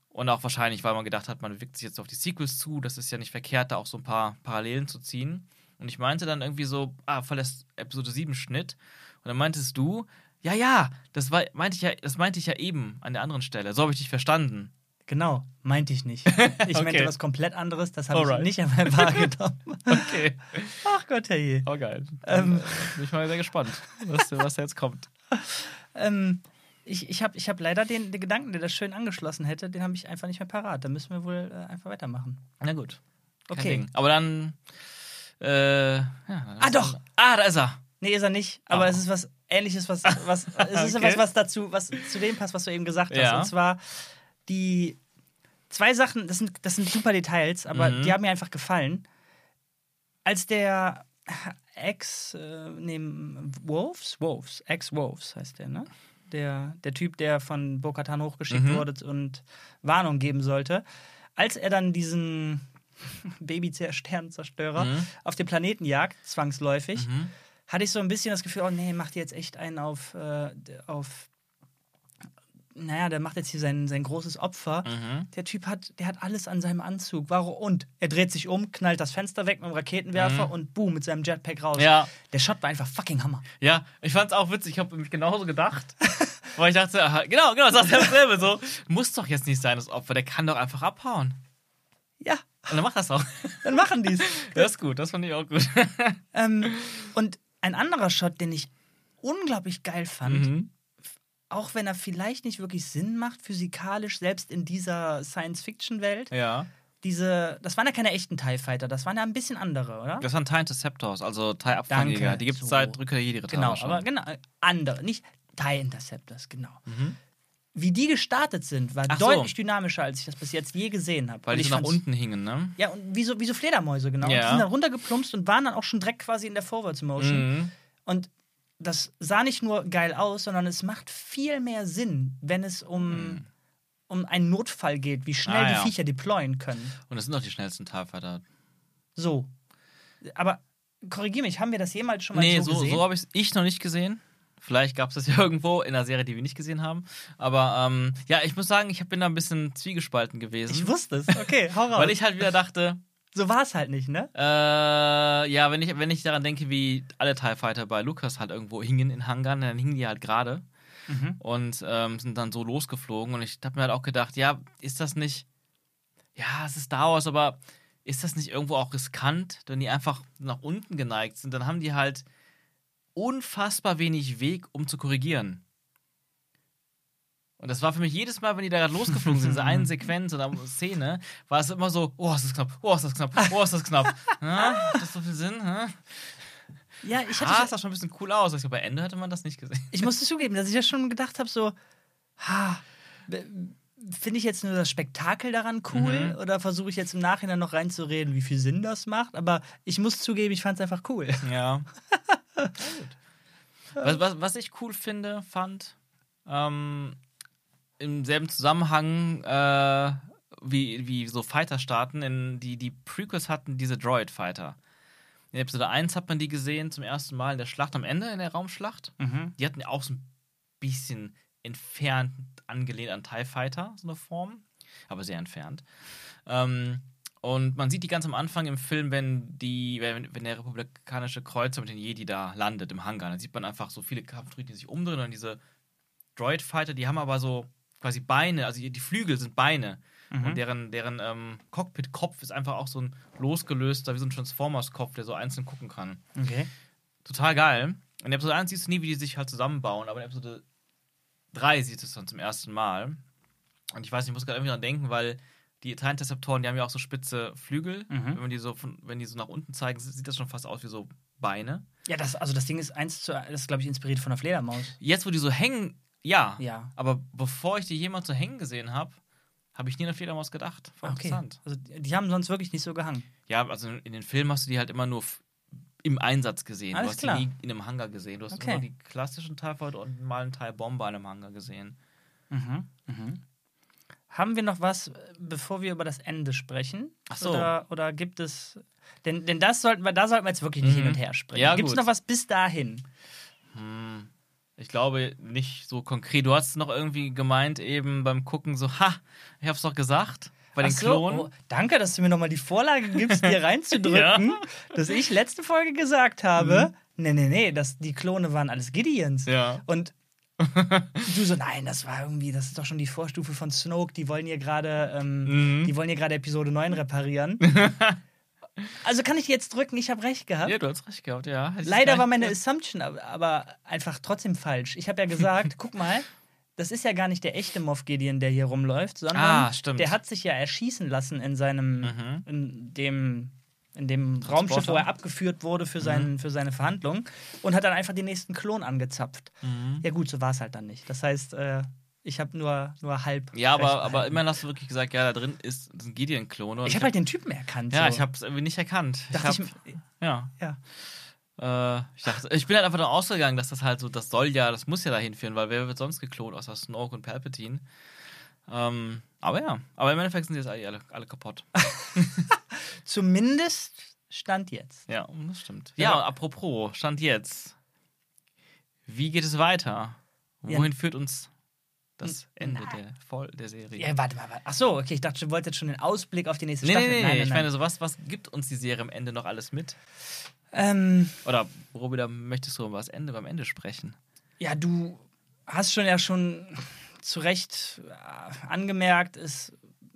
Und auch wahrscheinlich, weil man gedacht hat, man bewegt sich jetzt auf die Sequels zu. Das ist ja nicht verkehrt, da auch so ein paar Parallelen zu ziehen. Und ich meinte dann irgendwie so, ah, das Episode 7 Schnitt. Und dann meintest du, ja, ja, das war, meinte ich ja, das meinte ich ja eben an der anderen Stelle. So habe ich dich verstanden. Genau, meinte ich nicht. Ich meinte Okay. was komplett anderes, das habe ich nicht einmal wahrgenommen. Okay. Ach Gott, herrje. Oh, geil. Ähm. Ähm, bin ich mal sehr gespannt, was, was da jetzt kommt. Ähm, ich ich habe ich hab leider den, den Gedanken, der das schön angeschlossen hätte, den habe ich einfach nicht mehr parat. Da müssen wir wohl äh, einfach weitermachen. Na gut. Kein Okay. Ding. Aber dann. Äh, ja, dann Ah, doch. Ah, da ist er. Nee, ist er nicht, aber Oh. es ist was ähnliches, was, was es ist Okay. was, was dazu, was zu dem passt, was du eben gesagt hast. Ja. Und zwar die zwei Sachen, das sind, das sind super Details, aber Mhm. die haben mir einfach gefallen. Als der Ex, äh, nee, Wolves? Wolves, Ex-Wolves heißt der, ne? Der, der Typ, der von Bo-Katan hochgeschickt Mhm. wurde und Warnung geben sollte. Als er dann diesen Baby-Sternzerstörer Mhm. auf den Planeten jagt, zwangsläufig, Mhm. Hatte ich so ein bisschen das Gefühl, oh nee, macht jetzt echt einen auf, äh, auf naja, der macht jetzt hier sein, sein großes Opfer. Mhm. Der Typ hat, der hat alles an seinem Anzug. Warum? Und er dreht sich um, knallt das Fenster weg mit dem Raketenwerfer Mhm. und boom, mit seinem Jetpack raus. Ja. Der Shot war einfach fucking Hammer. Ja, ich fand's auch witzig. Ich habe mich genauso gedacht. weil ich dachte, aha, genau, genau, das ist dasselbe. So, muss doch jetzt nicht sein, das Opfer. Der kann doch einfach abhauen. Ja, Und dann macht das auch. dann machen die's. Das ist gut, das fand ich auch gut. ähm, und ein anderer Shot, den ich unglaublich geil fand, Mhm. auch wenn er vielleicht nicht wirklich Sinn macht, physikalisch, selbst in dieser Science-Fiction-Welt, Ja. diese, das waren ja keine echten TIE Fighter, das waren ja ein bisschen andere, oder? Das waren TIE Interceptors, also TIE Abfangjäger. Danke. Die gibt es So. seit Rückkehr der jedi Genau, aber genau, andere, nicht TIE Interceptors, genau. Mhm. Wie die gestartet sind, war Ach so. deutlich dynamischer, als ich das bis jetzt je gesehen habe. Weil die so nach unten hingen, ne? Ja, und wie so, wie so Fledermäuse, genau. Ja. Die sind dann runtergeplumpst und waren dann auch schon direkt quasi in der Forwards Motion. Mhm. Und das sah nicht nur geil aus, sondern es macht viel mehr Sinn, wenn es um, um einen Notfall geht, wie schnell Ah, die ja. Viecher deployen können. Und das sind doch die schnellsten TIE Fighter. So. Aber korrigier mich, haben wir das jemals schon mal Nee, so, so, gesehen? so habe ich ich noch nicht gesehen. Vielleicht gab es das ja irgendwo in einer Serie, die wir nicht gesehen haben. Aber ähm, ja, ich muss sagen, ich bin da ein bisschen zwiegespalten gewesen. ich wusste es. Okay, hau raus. weil ich halt wieder dachte, so war es halt nicht, ne? äh, ja, wenn ich, wenn ich daran denke, wie alle TIE Fighter bei Lucas halt irgendwo hingen in Hangern, dann hingen die halt gerade Mhm. und ähm, sind dann so losgeflogen. Und ich habe mir halt auch gedacht, ja, ist das nicht, ja, es ist Star Wars, aber ist das nicht irgendwo auch riskant, wenn die einfach nach unten geneigt sind? Dann haben die halt unfassbar wenig Weg, um zu korrigieren. Und das war für mich jedes Mal, wenn die da gerade losgeflogen sind, in dieser einen Sequenz oder Szene, war es immer so, oh, ist das knapp, oh, ist das knapp, oh, ist das knapp. Ja, hat das so viel Sinn? Ja? Ja, ich hatte Ah, das sah schon ein bisschen cool aus. Ich glaube, bei Ende hätte man das nicht gesehen. ich musste zugeben, dass ich ja schon gedacht habe, so, ha, finde ich jetzt nur das Spektakel daran cool Mhm. oder versuche ich jetzt im Nachhinein noch reinzureden, wie viel Sinn das macht? Aber ich muss zugeben, ich fand es einfach cool. Ja. was, was, was ich cool finde, fand, ähm, im selben Zusammenhang äh, wie, wie so Fighter-Staaten, in die, die Prequels hatten diese Droid-Fighter. In Episode 1 hat man die gesehen zum ersten Mal in der Schlacht am Ende, in der Raumschlacht. Die hatten ja auch so ein bisschen entfernt angelehnt an TIE Fighter, so eine Form, aber sehr entfernt. Ähm, und man sieht die ganz am Anfang im Film, wenn die, wenn, wenn der republikanische Kreuzer mit den Jedi da landet im Hangar, dann sieht man einfach so viele Kampfdroiden, die sich umdrehen und diese Droid Fighter, die haben aber so quasi Beine, also die Flügel sind Beine. Und deren, deren ähm, Cockpit-Kopf ist einfach auch so ein losgelöster, wie so ein Transformers-Kopf, der so einzeln gucken kann. Okay. Total geil. In Episode 1 siehst du nie, wie die sich halt zusammenbauen, aber in Episode 3 siehst du es dann zum ersten Mal. Und ich weiß nicht, ich muss gerade irgendwie dran denken, weil die Interceptoren, die haben ja auch so spitze Flügel. Mhm. Wenn, man die so von, wenn die so nach unten zeigen, sieht das schon fast aus wie so Beine. Ja, das, also das Ding ist eins zu, das ist, glaube ich, inspiriert von der Fledermaus. Jetzt, wo die so hängen, ja. Ja. Aber bevor ich die jemals so hängen gesehen habe, habe ich nie an eine Fledermaus gedacht. Voll Okay. interessant. Also die haben sonst wirklich nicht so gehangen. Ja, also in den Filmen hast du die halt immer nur im Einsatz gesehen. Alles du hast klar. die nie in einem Hangar gesehen. Du hast Okay. immer die klassischen Fighter und mal einen Teil Bomber in einem Hangar gesehen. Mhm. Mhm. Haben wir noch was, äh, bevor wir über das Ende sprechen? Ach so. Oder, oder gibt es. Denn, denn das sollten wir, da sollten wir jetzt wirklich nicht Mhm. hin und her springen. Ja, gibt es noch was bis dahin? Hm. Ich glaube nicht so konkret. Du hast noch irgendwie gemeint eben beim Gucken so, ha, ich hab's doch gesagt. Bei den Ach so, Klonen. oh, danke, dass du mir nochmal die Vorlage gibst, dir reinzudrücken, dass ich letzte Folge gesagt habe, nee, nee, nee, das, die Klone waren alles Gideons. Mhm. Ja. Und du so, nein, das war irgendwie, das ist doch schon die Vorstufe von Snoke, die wollen hier gerade, ähm, Mhm. die wollen hier gerade Episode 9 reparieren. also kann ich jetzt drücken, ich habe recht gehabt. Ja, du hast recht gehabt, ja. Leider war meine Assumption aber, einfach trotzdem falsch. Ich habe ja gesagt, guck mal, das ist ja gar nicht der echte Moff Gideon, der hier rumläuft, sondern Ah, der hat sich ja erschießen lassen in seinem, Mhm. in dem, in dem Raumschiff, wo er abgeführt wurde für, seinen, für seine Verhandlung und hat dann einfach den nächsten Klon angezapft. Mhm. Ja gut, so war es halt dann nicht. Das heißt, äh, ich habe nur, nur halb. Ja, aber, aber immerhin hast du wirklich gesagt, ja, da drin ist ein Gideon-Klon. Ich habe halt den Typen erkannt. Ja, so. ich habe es irgendwie nicht erkannt. Ich Dachte hab, ich, ja. ja. Äh, ich dachte, ich bin halt einfach davon ausgegangen, dass das halt so, das soll ja, das muss ja dahin führen, weil wer wird sonst geklont außer Snoke und Palpatine? Ähm, aber ja, aber im Endeffekt sind die jetzt alle, alle kaputt. Zumindest stand jetzt. Ja, das stimmt. Ja. Ja, apropos, Stand jetzt. Wie geht es weiter? Ja. Wohin führt uns das Ende der, Voll der Serie? Ja, warte mal. warte. Ach so, okay, ich dachte, du wolltest jetzt schon den Ausblick auf die nächste nee, Staffel. nee, nee, nein, nein, ich nein. meine, so was, was gibt uns die Serie am Ende noch alles mit? Ähm, Oder worüber möchtest du über das Ende beim Ende sprechen? ja, du hast schon ja schon zu Recht äh, angemerkt, es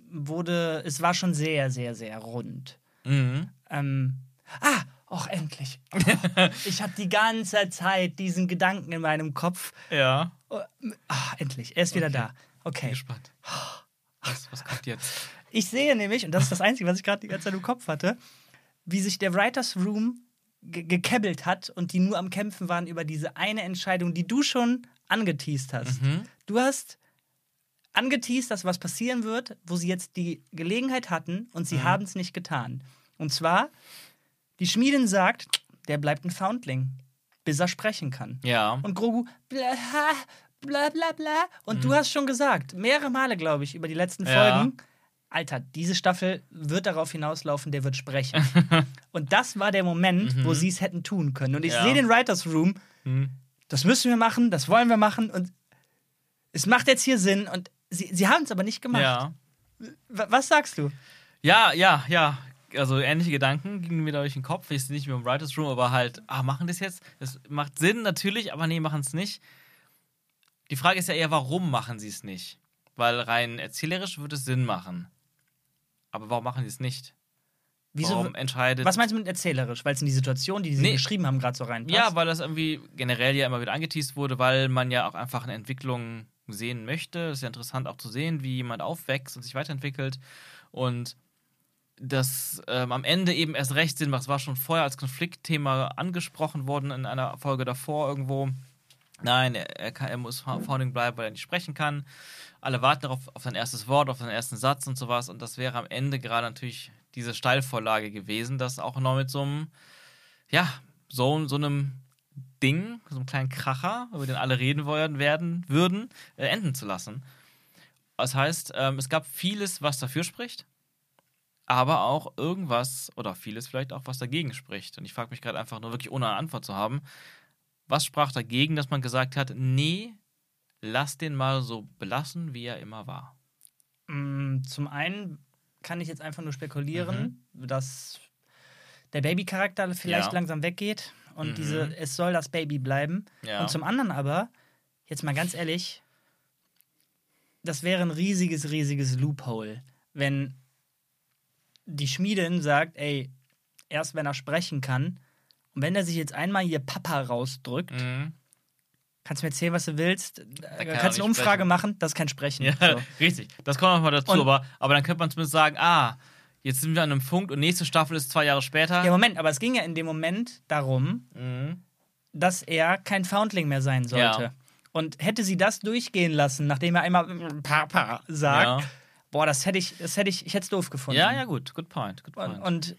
wurde, es war schon sehr, sehr, sehr rund. Mhm. Ähm, ah, auch endlich. Ich hatte die ganze Zeit diesen Gedanken in meinem Kopf. Ja. Oh, ah, endlich, er ist wieder Okay. da. Bin Okay. gespannt. Was, was kommt jetzt? Ich sehe nämlich, und das ist das Einzige, was ich gerade die ganze Zeit im Kopf hatte, wie sich der Writers Room ge gekebbelt hat und die nur am Kämpfen waren über diese eine Entscheidung, die du schon angeteased hast. Mhm. Du hast angeteased, dass was passieren wird, wo sie jetzt die Gelegenheit hatten und sie haben es nicht getan. Und zwar, die Schmiedin sagt, der bleibt ein Foundling, bis er sprechen kann. Ja. Und Grogu, bla, bla bla bla. Und du hast schon gesagt, mehrere Male, glaube ich, über die letzten Mhm. Ja. Folgen, Alter, diese Staffel wird darauf hinauslaufen, der wird sprechen. und das war der Moment, wo sie es hätten tun können. Und ich Mhm. Ja. sehe den Writers Room, Mhm. das müssen wir machen, das wollen wir machen und es macht jetzt hier Sinn und sie, sie haben es aber nicht gemacht. Ja. Was sagst du? Ja, ja, ja. Also ähnliche Gedanken gingen mir durch den Kopf. Ich nicht mehr im Writers Room, aber halt, ah, machen das jetzt? Das macht Sinn natürlich, aber nee, machen es nicht. Die Frage ist ja eher, warum machen sie es nicht? Weil rein erzählerisch würde es Sinn machen. Aber warum machen sie es nicht? Wieso? Warum entscheidet. Was meinst du mit erzählerisch? Weil es in die Situation, die sie Nee. geschrieben haben, gerade so reinpasst? Ja, weil das irgendwie generell ja immer wieder angeteased wurde, weil man ja auch einfach eine Entwicklung sehen möchte. Es ist ja interessant auch zu sehen, wie jemand aufwächst und sich weiterentwickelt. Und das ähm, am Ende eben erst recht Sinn macht. Es war schon vorher als Konfliktthema angesprochen worden in einer Folge davor irgendwo. Nein, er, kann, er muss Founding bleiben, weil er nicht sprechen kann. Alle warten darauf, auf sein erstes Wort, auf seinen ersten Satz und sowas. Und das wäre am Ende gerade natürlich diese Steilvorlage gewesen, das auch noch mit so einem, ja, so, so einem Ding, so einem kleinen Kracher, über den alle reden wollen, werden würden, äh, enden zu lassen. Das heißt, ähm, es gab vieles, was dafür spricht, aber auch irgendwas oder vieles vielleicht auch, was dagegen spricht. Und ich frage mich gerade einfach nur wirklich ohne eine Antwort zu haben, was sprach dagegen, dass man gesagt hat, nee, lass den mal so belassen, wie er immer war. Mm, Zum einen kann ich jetzt einfach nur spekulieren, Mhm. dass der Baby-Charakter vielleicht Ja. langsam weggeht und Mhm. diese, es soll das Baby bleiben. Ja. Und zum anderen aber, jetzt mal ganz ehrlich, das wäre ein riesiges, riesiges Loophole, wenn die Schmiedin sagt, ey, erst wenn er sprechen kann, und wenn er sich jetzt einmal hier Papa rausdrückt, Mhm. kannst du mir erzählen, was du willst, kannst eine Umfrage sprechen. machen, das ist kein Sprechen. Ja, So. richtig. Das kommt nochmal dazu, Und- aber, aber dann könnte man zumindest sagen, ah, jetzt sind wir an einem Punkt und nächste Staffel ist zwei Jahre später. Ja, Moment, aber es ging ja in dem Moment darum, Mhm. dass er kein Foundling mehr sein sollte. Ja. Und hätte sie das durchgehen lassen, nachdem er einmal Papa sagt, Ja. boah, das hätte ich, das hätte ich, ich hätte es doof gefunden. ja, ja, gut. Good point. Good point. Und, und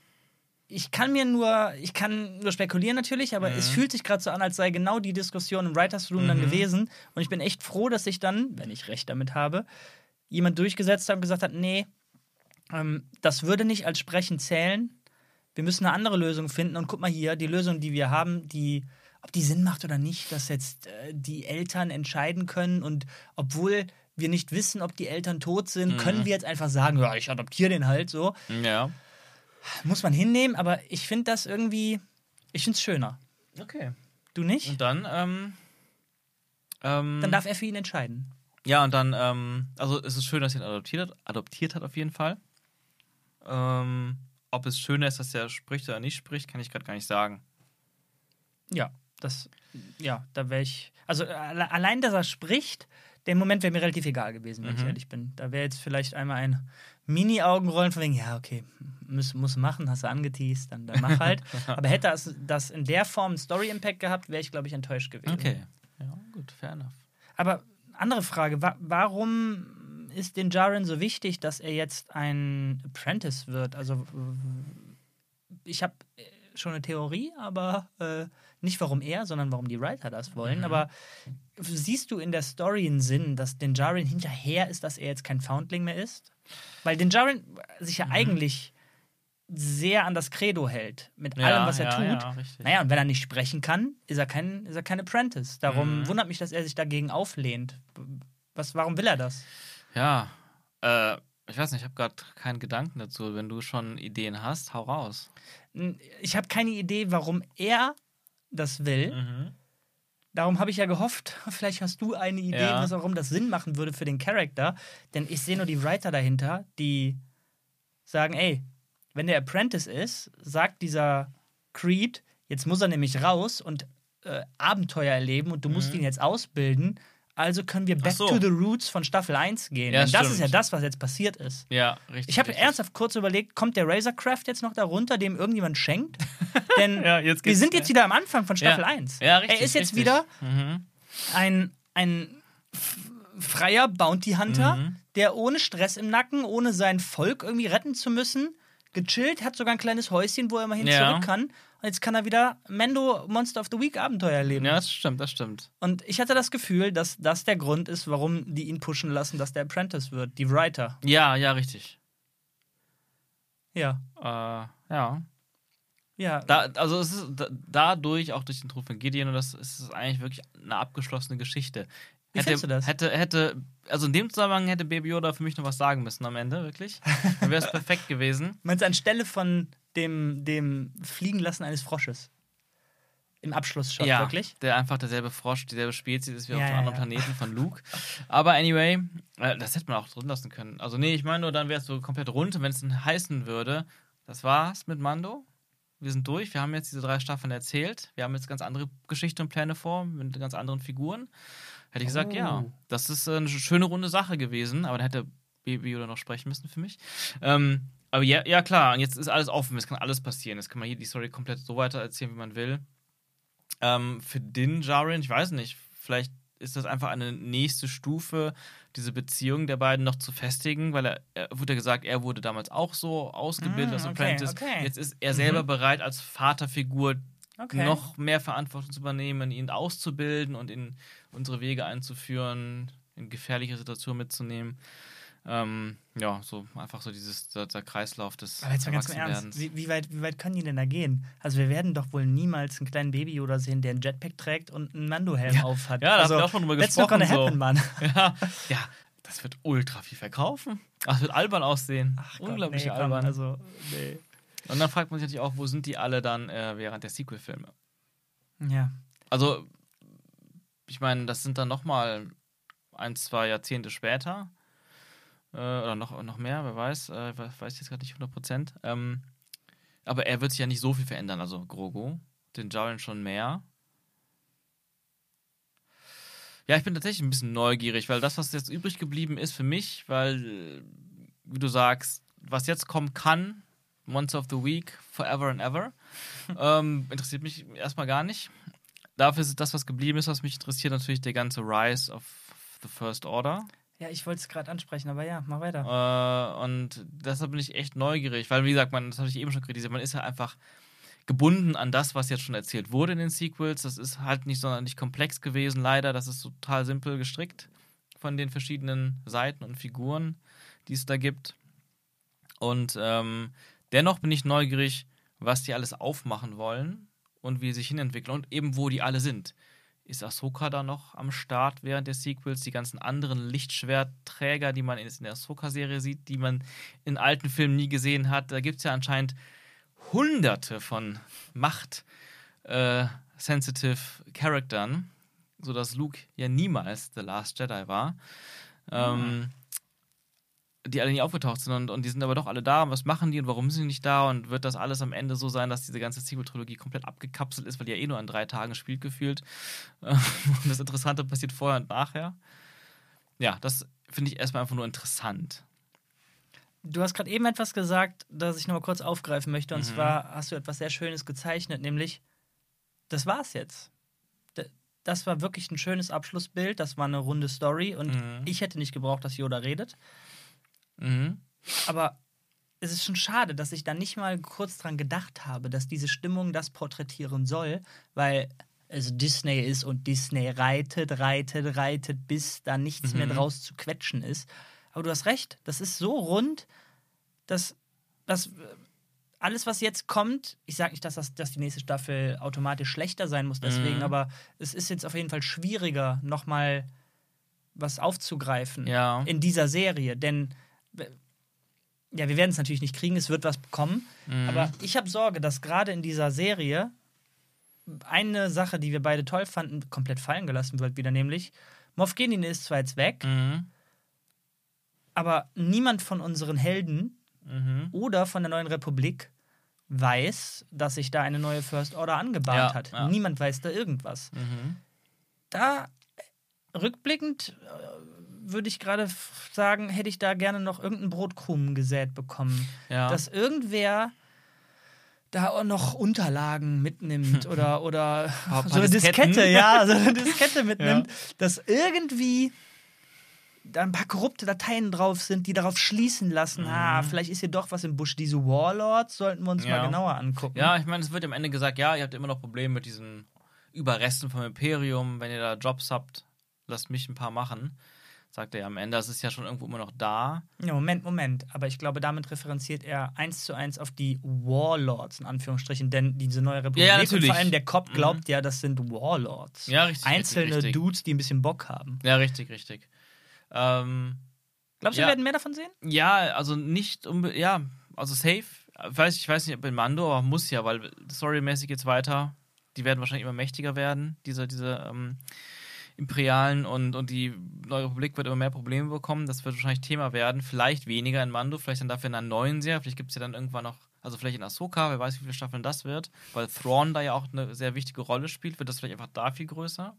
ich kann mir nur, ich kann nur spekulieren natürlich, aber Mhm. es fühlt sich gerade so an, als sei genau die Diskussion im Writers Room dann Mhm. gewesen. Und ich bin echt froh, dass sich dann, wenn ich recht damit habe, jemand durchgesetzt hat und gesagt hat, nee, ähm, das würde nicht als Sprechen zählen. Wir müssen eine andere Lösung finden. Und guck mal hier, die Lösung, die wir haben, die, ob die Sinn macht oder nicht, dass jetzt äh, die Eltern entscheiden können. Und obwohl wir nicht wissen, ob die Eltern tot sind, Mhm. können wir jetzt einfach sagen, ja, ich adoptiere den halt so ja. muss man hinnehmen, aber ich finde das irgendwie, ich finde es schöner. Okay. Du nicht? Und dann, ähm, ähm, Dann darf er für ihn entscheiden. Ja, und dann, ähm, also es ist schön, dass er ihn adoptiert hat, adoptiert hat auf jeden Fall. Ähm, ob es schöner ist, dass er spricht oder nicht spricht, kann ich gerade gar nicht sagen. Ja, das, ja, da wäre ich, also alle- allein, dass er spricht, der Moment wäre mir relativ egal gewesen, wenn ich Mhm. ehrlich bin. Da wäre jetzt vielleicht einmal ein Mini-Augenrollen von wegen, ja, okay, muss, muss machen, hast du angeteased, dann, dann mach halt. aber hätte das, das in der Form einen Story-Impact gehabt, wäre ich, glaube ich, enttäuscht gewesen. Okay. Ja, gut, fair enough. Aber andere Frage, wa warum ist den Jaren so wichtig, dass er jetzt ein Apprentice wird? Also ich habe schon eine Theorie, aber äh, nicht warum er, sondern warum die Writer das wollen. Mhm. Aber siehst du in der Story einen Sinn, dass den Jaren hinterher ist, dass er jetzt kein Foundling mehr ist? Weil den Jaren sich Mhm. ja eigentlich sehr an das Credo hält, mit Ja, allem, was er ja, tut. ja. Naja, und wenn er nicht sprechen kann, ist er kein, ist er kein Apprentice. Darum Mhm. wundert mich, dass er sich dagegen auflehnt. Was, warum will er das? Ja, äh, ich weiß nicht, ich habe gerade keinen Gedanken dazu. Wenn du schon Ideen hast, hau raus. Ich habe keine Idee, warum er das will. Mhm. Darum habe ich ja gehofft, vielleicht hast du eine Idee, Ja. was, warum das Sinn machen würde für den Charakter. Denn ich sehe nur die Writer dahinter, die sagen, ey, wenn der Apprentice ist, sagt dieser Creed, jetzt muss er nämlich raus und äh, Abenteuer erleben und du musst Mhm. ihn jetzt ausbilden. Also können wir back so. to the roots von Staffel 1 gehen. Ja, Denn das ist ja stimmt. das, was jetzt passiert ist. Ja, richtig. Ich habe ernsthaft kurz überlegt, kommt der Razorcraft jetzt noch darunter, dem irgendjemand schenkt? Denn Ja, wir sind jetzt wieder am Anfang von Staffel ja. 1. Ja, richtig. er ist jetzt richtig. wieder Mhm. ein, ein freier Bounty Hunter, Mhm. der ohne Stress im Nacken, ohne sein Volk irgendwie retten zu müssen, gechillt, hat sogar ein kleines Häuschen, wo er immerhin Ja. zurück kann. Jetzt kann er wieder Mendo Monster of the Week Abenteuer erleben. Ja, das stimmt, das stimmt. Und ich hatte das Gefühl, dass das der Grund ist, warum die ihn pushen lassen, dass der Apprentice wird, die Writer. Ja, ja, richtig. Ja. Äh, ja. Ja. Da, also es ist da, dadurch, auch durch den Tod von Gideon, und das ist eigentlich wirklich eine abgeschlossene Geschichte. Wie Hätte, du das? hätte, hätte, also in dem Zusammenhang hätte Baby Yoda für mich noch was sagen müssen am Ende, wirklich. Dann wäre es perfekt gewesen. Meinst du anstelle von dem, dem Fliegen lassen eines Frosches? Im Abschlussshot, ja, wirklich? der einfach derselbe Frosch, dieselbe Spezies ist wie Ja, auf dem ja, anderen. Planeten von Luke. Aber anyway, äh, das hätte man auch drin lassen können. Also nee, ich meine nur, dann wäre es so komplett rund. Und wenn es heißen würde, das war's mit Mando. Wir sind durch. Wir haben jetzt diese drei Staffeln erzählt. Wir haben jetzt ganz andere Geschichten und Pläne vor mit ganz anderen Figuren. Hätte ich gesagt, ja, Oh. das ist äh, eine schöne runde Sache gewesen. Aber dann hätte Baby Yoda noch sprechen müssen für mich. Ähm, aber ja, ja, klar, und jetzt ist alles offen. Es kann alles passieren. Jetzt kann man hier die Story komplett so weiter erzählen, wie man will. Ähm, für Din Djarin, ich weiß nicht, vielleicht ist das einfach eine nächste Stufe, diese Beziehung der beiden noch zu festigen, weil er, er wurde ja gesagt, er wurde damals auch so ausgebildet Mm, als okay, Apprentice. okay. Jetzt ist er selber bereit, als Vaterfigur Okay. noch mehr Verantwortung zu übernehmen, ihn auszubilden und in unsere Wege einzuführen, in gefährliche Situationen mitzunehmen. Ähm, ja, so einfach so dieses der, der Kreislauf des Aber jetzt mal ganz im. Ernst, wie, wie, weit, wie weit können die denn da gehen? Also wir werden doch wohl niemals einen kleinen Baby oder sehen, der einen Jetpack trägt und einen Mando-Helm Ja. auf hat. Ja, da also, haben wir auch schon drüber that's not gesprochen. gonna So. happen, Mann. Ja, ja, das wird ultra viel verkaufen. Das wird albern aussehen. Ach Unglaublich nee, komm, albern. Also, nee. Und dann fragt man sich natürlich auch, wo sind die alle dann äh, während der Sequel-Filme? Ja. Also, ich meine, das sind dann nochmal ein, zwei Jahrzehnte später. Äh, oder noch, noch mehr, wer weiß. Äh, we- weiß ich jetzt gerade nicht 100 Prozent. Ähm, aber er wird sich ja nicht so viel verändern, also Grogu. Den Jaren schon mehr. Ja, ich bin tatsächlich ein bisschen neugierig, weil das, was jetzt übrig geblieben ist für mich, weil, wie du sagst, was jetzt kommen kann, Monster of the Week, Forever and Ever, ähm, interessiert mich erstmal gar nicht. Dafür ist das, was geblieben ist, was mich interessiert, natürlich der ganze Rise of the First Order. Ja, ich wollte es gerade ansprechen, aber ja, mach weiter. Äh, und deshalb bin ich echt neugierig, weil, wie gesagt, man, das habe ich eben schon kritisiert, man ist ja einfach gebunden an das, was jetzt schon erzählt wurde in den Sequels. Das ist halt nicht sonderlich komplex gewesen, leider. Das ist total simpel gestrickt von den verschiedenen Seiten und Figuren, die es da gibt. Und ähm, dennoch bin ich neugierig, was die alles aufmachen wollen und wie sie sich hinentwickeln und eben wo die alle sind. Ist Ahsoka da noch am Start während der Sequels? Die ganzen anderen Lichtschwertträger, die man in der Ahsoka-Serie sieht, die man in alten Filmen nie gesehen hat. Da gibt es ja anscheinend hunderte von Macht-sensitive Charaktern, sodass Luke ja niemals The Last Jedi war. Ähm, die alle nicht aufgetaucht sind und, und die sind aber doch alle da. Und was machen die und warum sind die nicht da? Und wird das alles am Ende so sein, dass diese ganze Sequel-Trilogie komplett abgekapselt ist, weil die ja eh nur an drei Tagen spielt gefühlt? und das Interessante passiert vorher und nachher. Ja, das finde ich erstmal einfach nur interessant. Du hast gerade eben etwas gesagt, das ich noch mal kurz aufgreifen möchte. Und Mhm. zwar hast du etwas sehr Schönes gezeichnet, nämlich, das war's jetzt. Das war wirklich ein schönes Abschlussbild. Das war eine runde Story. Und Mhm. ich hätte nicht gebraucht, dass Yoda redet. Mhm. Aber es ist schon schade, dass ich da nicht mal kurz dran gedacht habe, dass diese Stimmung das porträtieren soll, weil es Disney ist und Disney reitet, reitet, reitet, bis da nichts mehr Mhm. draus zu quetschen ist. Aber du hast recht, das ist so rund, dass, dass äh, alles, was jetzt kommt, ich sage nicht, dass, das, dass die nächste Staffel automatisch schlechter sein muss, deswegen, Mhm. aber es ist jetzt auf jeden Fall schwieriger, nochmal was aufzugreifen Ja. in dieser Serie. Denn ja, wir werden es natürlich nicht kriegen, es wird was kommen. Mhm. Aber ich habe Sorge, dass gerade in dieser Serie eine Sache, die wir beide toll fanden, komplett fallen gelassen wird, wieder nämlich. Moff ist zwar jetzt weg, Mhm. aber niemand von unseren Helden Mhm. oder von der neuen Republik weiß, dass sich da eine neue First Order angebahnt Ja, hat. ja. Niemand weiß da irgendwas. Mhm. da rückblickend äh, würde ich gerade sagen, hätte ich da gerne noch irgendeinen Brotkrumen gesät bekommen. Ja. Dass irgendwer da auch noch Unterlagen mitnimmt oder, oder so eine Disketten. Diskette, ja, so eine Diskette mitnimmt, dass irgendwie da ein paar korrupte Dateien drauf sind, die darauf schließen lassen, ah, vielleicht ist hier doch was im Busch. Diese Warlords sollten wir uns Mhm. Ja. mal genauer angucken. Ja, ich meine, es wird am Ende gesagt, ja, ihr habt immer noch Probleme mit diesen Überresten vom Imperium. Wenn ihr da Jobs habt, lasst mich ein paar machen. Sagt er ja am Ende. Das ist ja schon irgendwo immer noch da. Ja, Moment, Moment. Aber ich glaube, damit referenziert er eins zu eins auf die Warlords, in Anführungsstrichen. Denn diese neue Republik Ja, ja, und vor allem der Cop glaubt ja, das sind Warlords. Ja, richtig, Einzelne richtig, richtig. Dudes, die ein bisschen Bock haben. Ja, richtig, richtig. Ähm, Glaubst du, Ja. wir werden mehr davon sehen? ja, also nicht unbe ja, also safe. Ich weiß, ich weiß nicht, ob in Mando, aber muss ja, weil storymäßig geht's weiter. Die werden wahrscheinlich immer mächtiger werden, diese, diese ähm, Imperialen und, und die Neue Republik wird immer mehr Probleme bekommen. Das wird wahrscheinlich Thema werden. Vielleicht weniger in Mando, vielleicht dann dafür in einer neuen Serie. Vielleicht gibt es ja dann irgendwann noch, also vielleicht in Ahsoka, wer weiß, wie viele Staffeln das wird, weil Thrawn da ja auch eine sehr wichtige Rolle spielt, wird das vielleicht einfach da viel größer.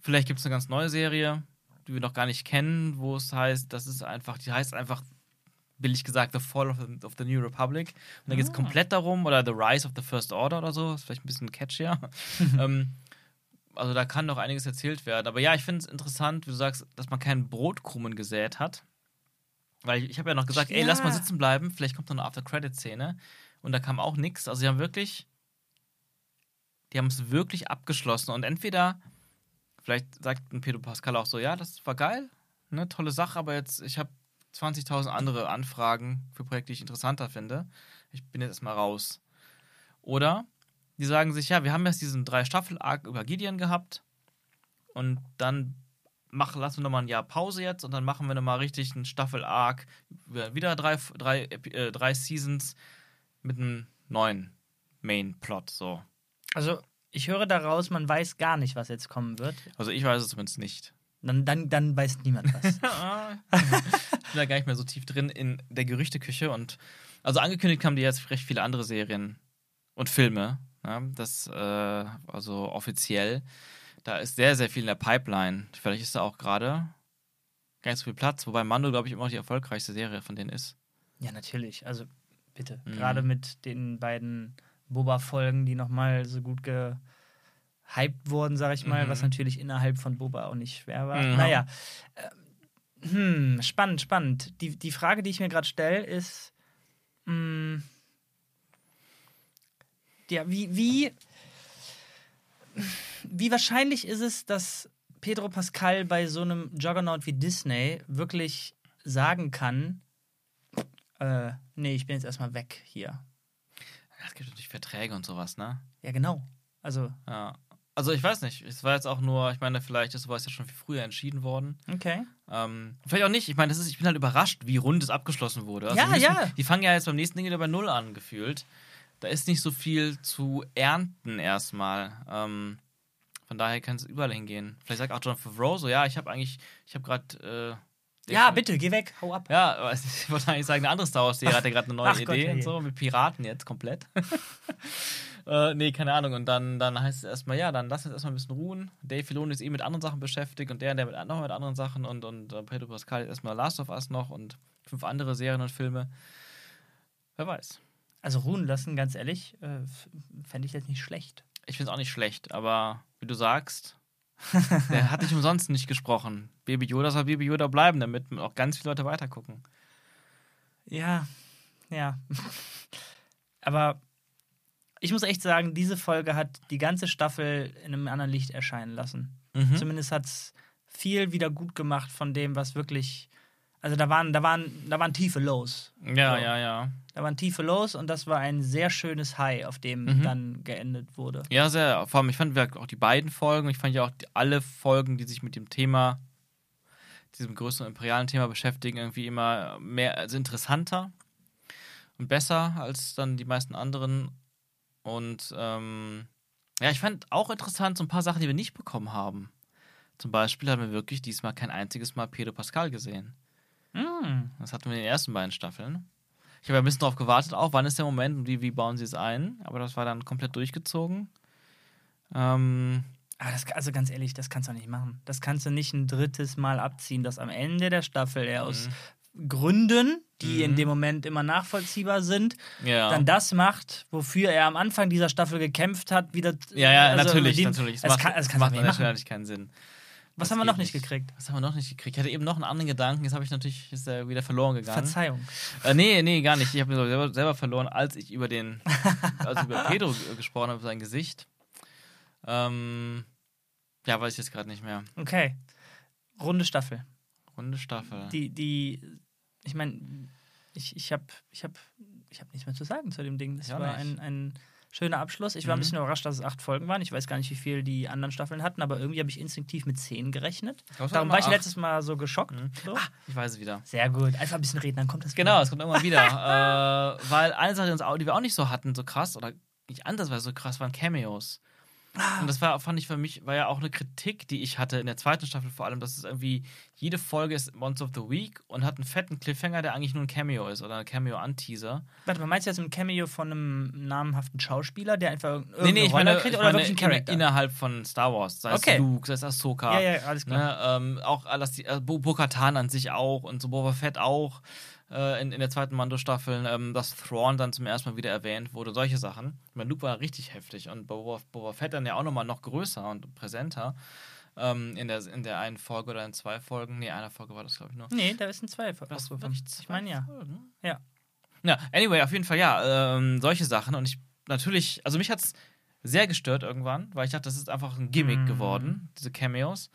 Vielleicht gibt es eine ganz neue Serie, die wir noch gar nicht kennen, wo es heißt, das ist einfach, die heißt einfach, billig gesagt, The Fall of the, of the New Republic. Und da geht es komplett darum, oder The Rise of the First Order oder so, ist vielleicht ein bisschen catchier. ähm, also da kann noch einiges erzählt werden. Aber ja, ich finde es interessant, wie du sagst, dass man keinen Brotkrumen gesät hat. Weil ich, ich habe ja noch gesagt, ey, Ja. lass mal sitzen bleiben, vielleicht kommt noch eine After-Credit-Szene. Und da kam auch nichts. Also sie haben wirklich, die haben es wirklich abgeschlossen. Und entweder, vielleicht sagt ein Pedro Pascal auch so, ja, das war geil, ne, tolle Sache, aber jetzt, ich habe 20.000 andere Anfragen für Projekte, die ich interessanter finde. Ich bin jetzt erstmal raus. Oder die sagen sich, ja, wir haben jetzt diesen drei Staffel-Arc über Gideon gehabt und dann mach, lassen wir nochmal ein Jahr Pause jetzt und dann machen wir nochmal richtig einen Staffel-Arc, wieder drei, drei, äh, drei Seasons mit einem neuen Main-Plot, so. Also, ich höre daraus, man weiß gar nicht, was jetzt kommen wird. Also ich weiß es zumindest nicht. Dann, dann, dann weiß niemand was. ich bin da gar nicht mehr so tief drin in der Gerüchteküche und also angekündigt haben die jetzt recht viele andere Serien und Filme. Ja, das, äh, also offiziell. Da ist sehr, sehr viel in der Pipeline. Vielleicht ist da auch gerade gar nicht so viel Platz, wobei Mando, glaube ich, immer noch die erfolgreichste Serie von denen ist. ja, natürlich. Also, bitte. Mhm. Gerade mit den beiden Boba-Folgen, die nochmal so gut gehypt wurden, sag ich mal, Mhm. was natürlich innerhalb von Boba auch nicht schwer war. Mhm. Naja. äh, Hm, spannend, spannend. Die, die Frage, die ich mir gerade stelle, ist, mh, ja, wie, wie, wie wahrscheinlich ist es, dass Pedro Pascal bei so einem Juggernaut wie Disney wirklich sagen kann, äh, nee, ich bin jetzt erstmal weg hier. Es gibt natürlich Verträge und sowas, ne? Ja, genau. Also, Ja. Also ich weiß nicht. Es war jetzt auch nur, ich meine, vielleicht ist sowas ja schon viel früher entschieden worden. okay. Ähm, vielleicht auch nicht. Ich meine, das ist, ich bin halt überrascht, wie rund es abgeschlossen wurde. Also Ja, müssen, ja. Die fangen ja jetzt beim nächsten Ding wieder bei Null an, gefühlt. Da ist nicht so viel zu ernten erstmal. Ähm, von daher kann es überall hingehen. Vielleicht sagt auch John Favreau so, ja, ich habe eigentlich, ich habe gerade. Äh, Ja, bitte, geh weg, hau ab. Ja, ich wollte eigentlich sagen, eine andere Star Wars-Serie hat ja gerade eine neue Ach Gott, Idee ja, und so, mit Piraten jetzt komplett. äh, nee, keine Ahnung. Und dann, dann heißt es erstmal, ja, dann lass uns erstmal ein bisschen ruhen. Dave Filoni ist eh mit anderen Sachen beschäftigt und der, der mit, noch mit anderen Sachen und, und äh, Pedro Pascal ist erstmal Last of Us noch und fünf andere Serien und Filme. Wer weiß. Also ruhen lassen, ganz ehrlich, äh, fände ich jetzt nicht schlecht. Ich finde es auch nicht schlecht, aber wie du sagst, der hat nicht umsonst nicht gesprochen. Baby Yoda soll Baby Yoda bleiben, damit auch ganz viele Leute weitergucken. Ja, ja. Aber ich muss echt sagen, diese Folge hat die ganze Staffel in einem anderen Licht erscheinen lassen. Mhm. Zumindest hat es viel wieder gut gemacht von dem, was wirklich. Also da waren, da waren, da waren tiefe Lows. Ja, So. ja, ja. Da waren tiefe Lows und das war ein sehr schönes High, auf dem Mhm. dann geendet wurde. Ja, sehr. Vor allem, ich fand auch die beiden Folgen, ich fand ja auch die, alle Folgen, die sich mit dem Thema, diesem größeren imperialen Thema beschäftigen, irgendwie immer mehr, also interessanter und besser als dann die meisten anderen. Und ähm, ja, ich fand auch interessant so ein paar Sachen, die wir nicht bekommen haben. Zum Beispiel haben wir wirklich diesmal kein einziges Mal Pedro Pascal gesehen. Mm. Das hatten wir in den ersten beiden Staffeln. Ich habe ein bisschen darauf gewartet, auch wann ist der Moment und wie, wie bauen sie es ein. Aber das war dann komplett durchgezogen. Ähm, das, also ganz ehrlich, das kannst du nicht machen. Das kannst du nicht ein drittes Mal abziehen, dass am Ende der Staffel er aus Gründen, die in Mhm. dem Moment immer nachvollziehbar sind, ja. dann das macht, wofür er am Anfang dieser Staffel gekämpft hat, wieder. ja, ja, also natürlich, dem- natürlich. Es Das, macht, kann, es macht natürlich keinen Sinn. Was haben wir noch nicht gekriegt? Was haben wir noch nicht gekriegt? Ich hatte eben noch einen anderen Gedanken, jetzt habe ich natürlich, ist er wieder verloren gegangen. Verzeihung. Äh, nee, nee, gar nicht. Ich habe mir selber, selber verloren, als ich über den, als ich über Pedro gesprochen habe, sein Gesicht. Ähm, ja, weiß ich jetzt gerade nicht mehr. Okay. Runde Staffel. Runde Staffel. Die, die, ich meine, ich, ich habe ich hab, ich hab nichts mehr zu sagen zu dem Ding. Das auch war nicht. ein, ein schöner Abschluss. Ich war ein Mhm. bisschen überrascht, dass es acht Folgen waren. Ich weiß gar nicht, wie viel die anderen Staffeln hatten, aber irgendwie habe ich instinktiv mit zehn gerechnet. glaub, Darum war ich acht. letztes Mal so geschockt. Mhm. So. Ah, ich weiß es wieder. Sehr gut. Einfach ein bisschen reden, dann kommt das. Genau, es kommt irgendwann wieder. äh, weil eine Sache, die wir auch nicht so hatten, so krass, oder nicht andersweise so krass, waren Cameos. Und das war, fand ich für mich, war ja auch eine Kritik, die ich hatte in der zweiten Staffel vor allem, dass es irgendwie, jede Folge ist Monster of the Week und hat einen fetten Cliffhanger, der eigentlich nur ein Cameo ist oder ein Cameo-Anteaser. Warte mal, meinst du jetzt ein Cameo von einem namhaften Schauspieler, der einfach irgendeine Nee, nee, ich Rolle meine, kriegt ich oder meine wirklich ein Charakter? in, innerhalb von Star Wars, sei Okay. es Luke, sei es Ahsoka. ja, ja, alles klar. Ne, ähm, auch alles die, äh, Bo- Bo-Katan an sich auch und so Boba Fett auch äh, in, in der zweiten Mando-Staffel, ähm, dass Thrawn dann zum ersten Mal wieder erwähnt wurde, solche Sachen. Ich meine, Luke war richtig heftig und Boba, Boba Fett dann ja auch nochmal noch größer und präsenter ähm, in, der, in der einen Folge oder in zwei Folgen. Nee, einer Folge war das, glaube ich, nur. Nee, da ist ein zwei. Was, von. wirklich Ich meine ja. Folgen? Ja. Ja, anyway, auf jeden Fall, ja, ähm, solche Sachen. Und ich natürlich, also mich hat es sehr gestört irgendwann, weil ich dachte, das ist einfach ein Gimmick Mhm. geworden, diese Cameos.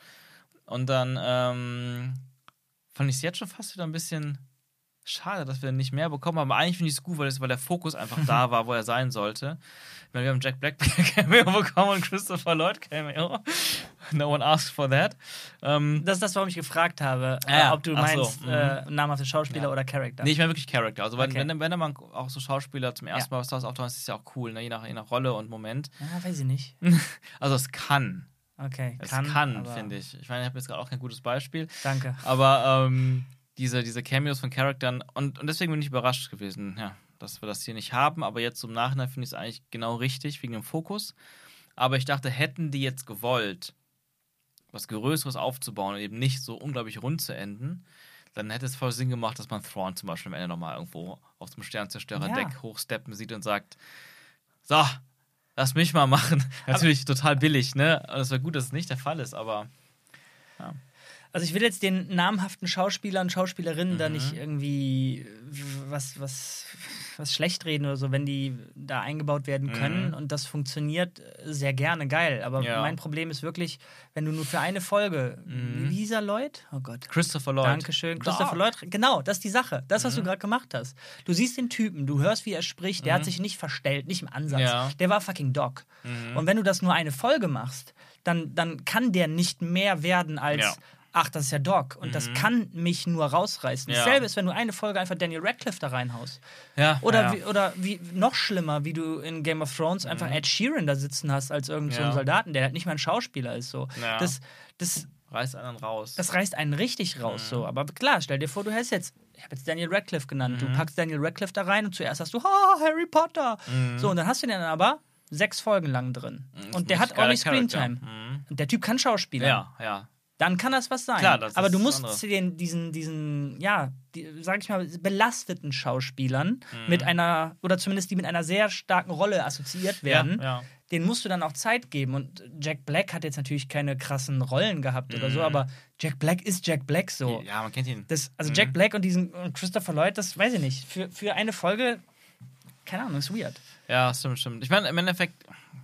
Und dann ähm, fand ich es jetzt schon fast wieder ein bisschen schade, dass wir nicht mehr bekommen. Aber eigentlich finde ich es gut, weil, es, weil der Fokus einfach da war, wo er sein sollte. Ich meine, wir haben Jack Black Cameo bekommen und Christopher Lloyd Cameo. No one asked for that. Ähm, Das ist das, warum ich gefragt habe, äh, Ja, ob du ach so, meinst, mhm. äh, namhafte Schauspieler Ja. oder Charakter. Nee, ich meine wirklich Charakter. Also, wenn, Okay. wenn, wenn man auch so Schauspieler zum ersten Ja. Mal was Stars auftauchen, ist es ja auch cool, ne? je, nach, je nach Rolle und Moment. Ah, weiß ich nicht. Also, es kann. Okay, Es kann, kann, finde ich. Ich meine, ich habe jetzt gerade auch kein gutes Beispiel. Danke. Aber ähm, diese, diese Cameos von Charakteren, und, und deswegen bin ich überrascht gewesen, ja, dass wir das hier nicht haben. Aber jetzt im Nachhinein finde ich es eigentlich genau richtig, wegen dem Fokus. Aber ich dachte, hätten die jetzt gewollt, was Größeres aufzubauen und eben nicht so unglaublich rund zu enden, dann hätte es voll Sinn gemacht, dass man Thrawn zum Beispiel am Ende nochmal irgendwo auf dem Sternzerstörer-Deck Ja. hochsteppen sieht und sagt: So, lass mich mal machen. Natürlich total billig, ne? Und es wäre gut, dass es nicht der Fall ist, aber. Also ich will jetzt den namhaften Schauspielern und Schauspielerinnen da Mhm. nicht irgendwie was, was, was schlecht reden oder so, wenn die da eingebaut werden können Mhm. und das funktioniert äh, sehr gerne, geil. Aber Ja. mein Problem ist wirklich, wenn du nur für eine Folge, Mhm. er Lloyd? Oh Gott. Christopher Lloyd. Dankeschön, Christopher Da. Lloyd. Genau, das ist die Sache. Das, Mhm. was du gerade gemacht hast. Du siehst den Typen, du hörst, wie er spricht, der hat sich nicht verstellt, nicht im Ansatz. Ja. Der war fucking Doc. Mhm. Und wenn du das nur eine Folge machst, dann, dann kann der nicht mehr werden als. Ja. Ach, das ist ja Doc. Und das kann mich nur rausreißen. Ja. Dasselbe ist, wenn du eine Folge einfach Daniel Radcliffe da reinhaust. Ja, Oder, ja. Wie, oder wie noch schlimmer, wie du in Game of Thrones einfach Ed Sheeran da sitzen hast als irgendein so Mhm. Ja. Soldaten, der halt nicht mal ein Schauspieler ist. So. Das, das, reißt einen raus. das reißt einen richtig raus. Mhm. So. Aber klar, stell dir vor, du hast jetzt, ich habe jetzt Daniel Radcliffe genannt, du Mhm. packst Daniel Radcliffe da rein und zuerst hast du, ha, Harry Potter. Mhm. So, und dann hast du den dann aber sechs Folgen lang drin. ist Und der hat ordentlich Charakter. Screentime. Mhm. Und der Typ kann Schauspieler. Ja, ja. Dann kann das was sein. Klar, das Aber du musst den, diesen, diesen, ja, die, sag ich mal, belasteten Schauspielern Mhm. mit einer, oder zumindest die mit einer sehr starken Rolle assoziiert werden, Ja, ja. denen musst du dann auch Zeit geben. Und Jack Black hat jetzt natürlich keine krassen Rollen gehabt oder so, Mhm. aber Jack Black ist Jack Black so. Ja, man kennt ihn. Das, also Mhm. Jack Black und diesen und Christopher Lloyd, das weiß ich nicht. Für, für eine Folge, keine Ahnung, ist weird. Ja, stimmt, stimmt. Ich meine, im Endeffekt,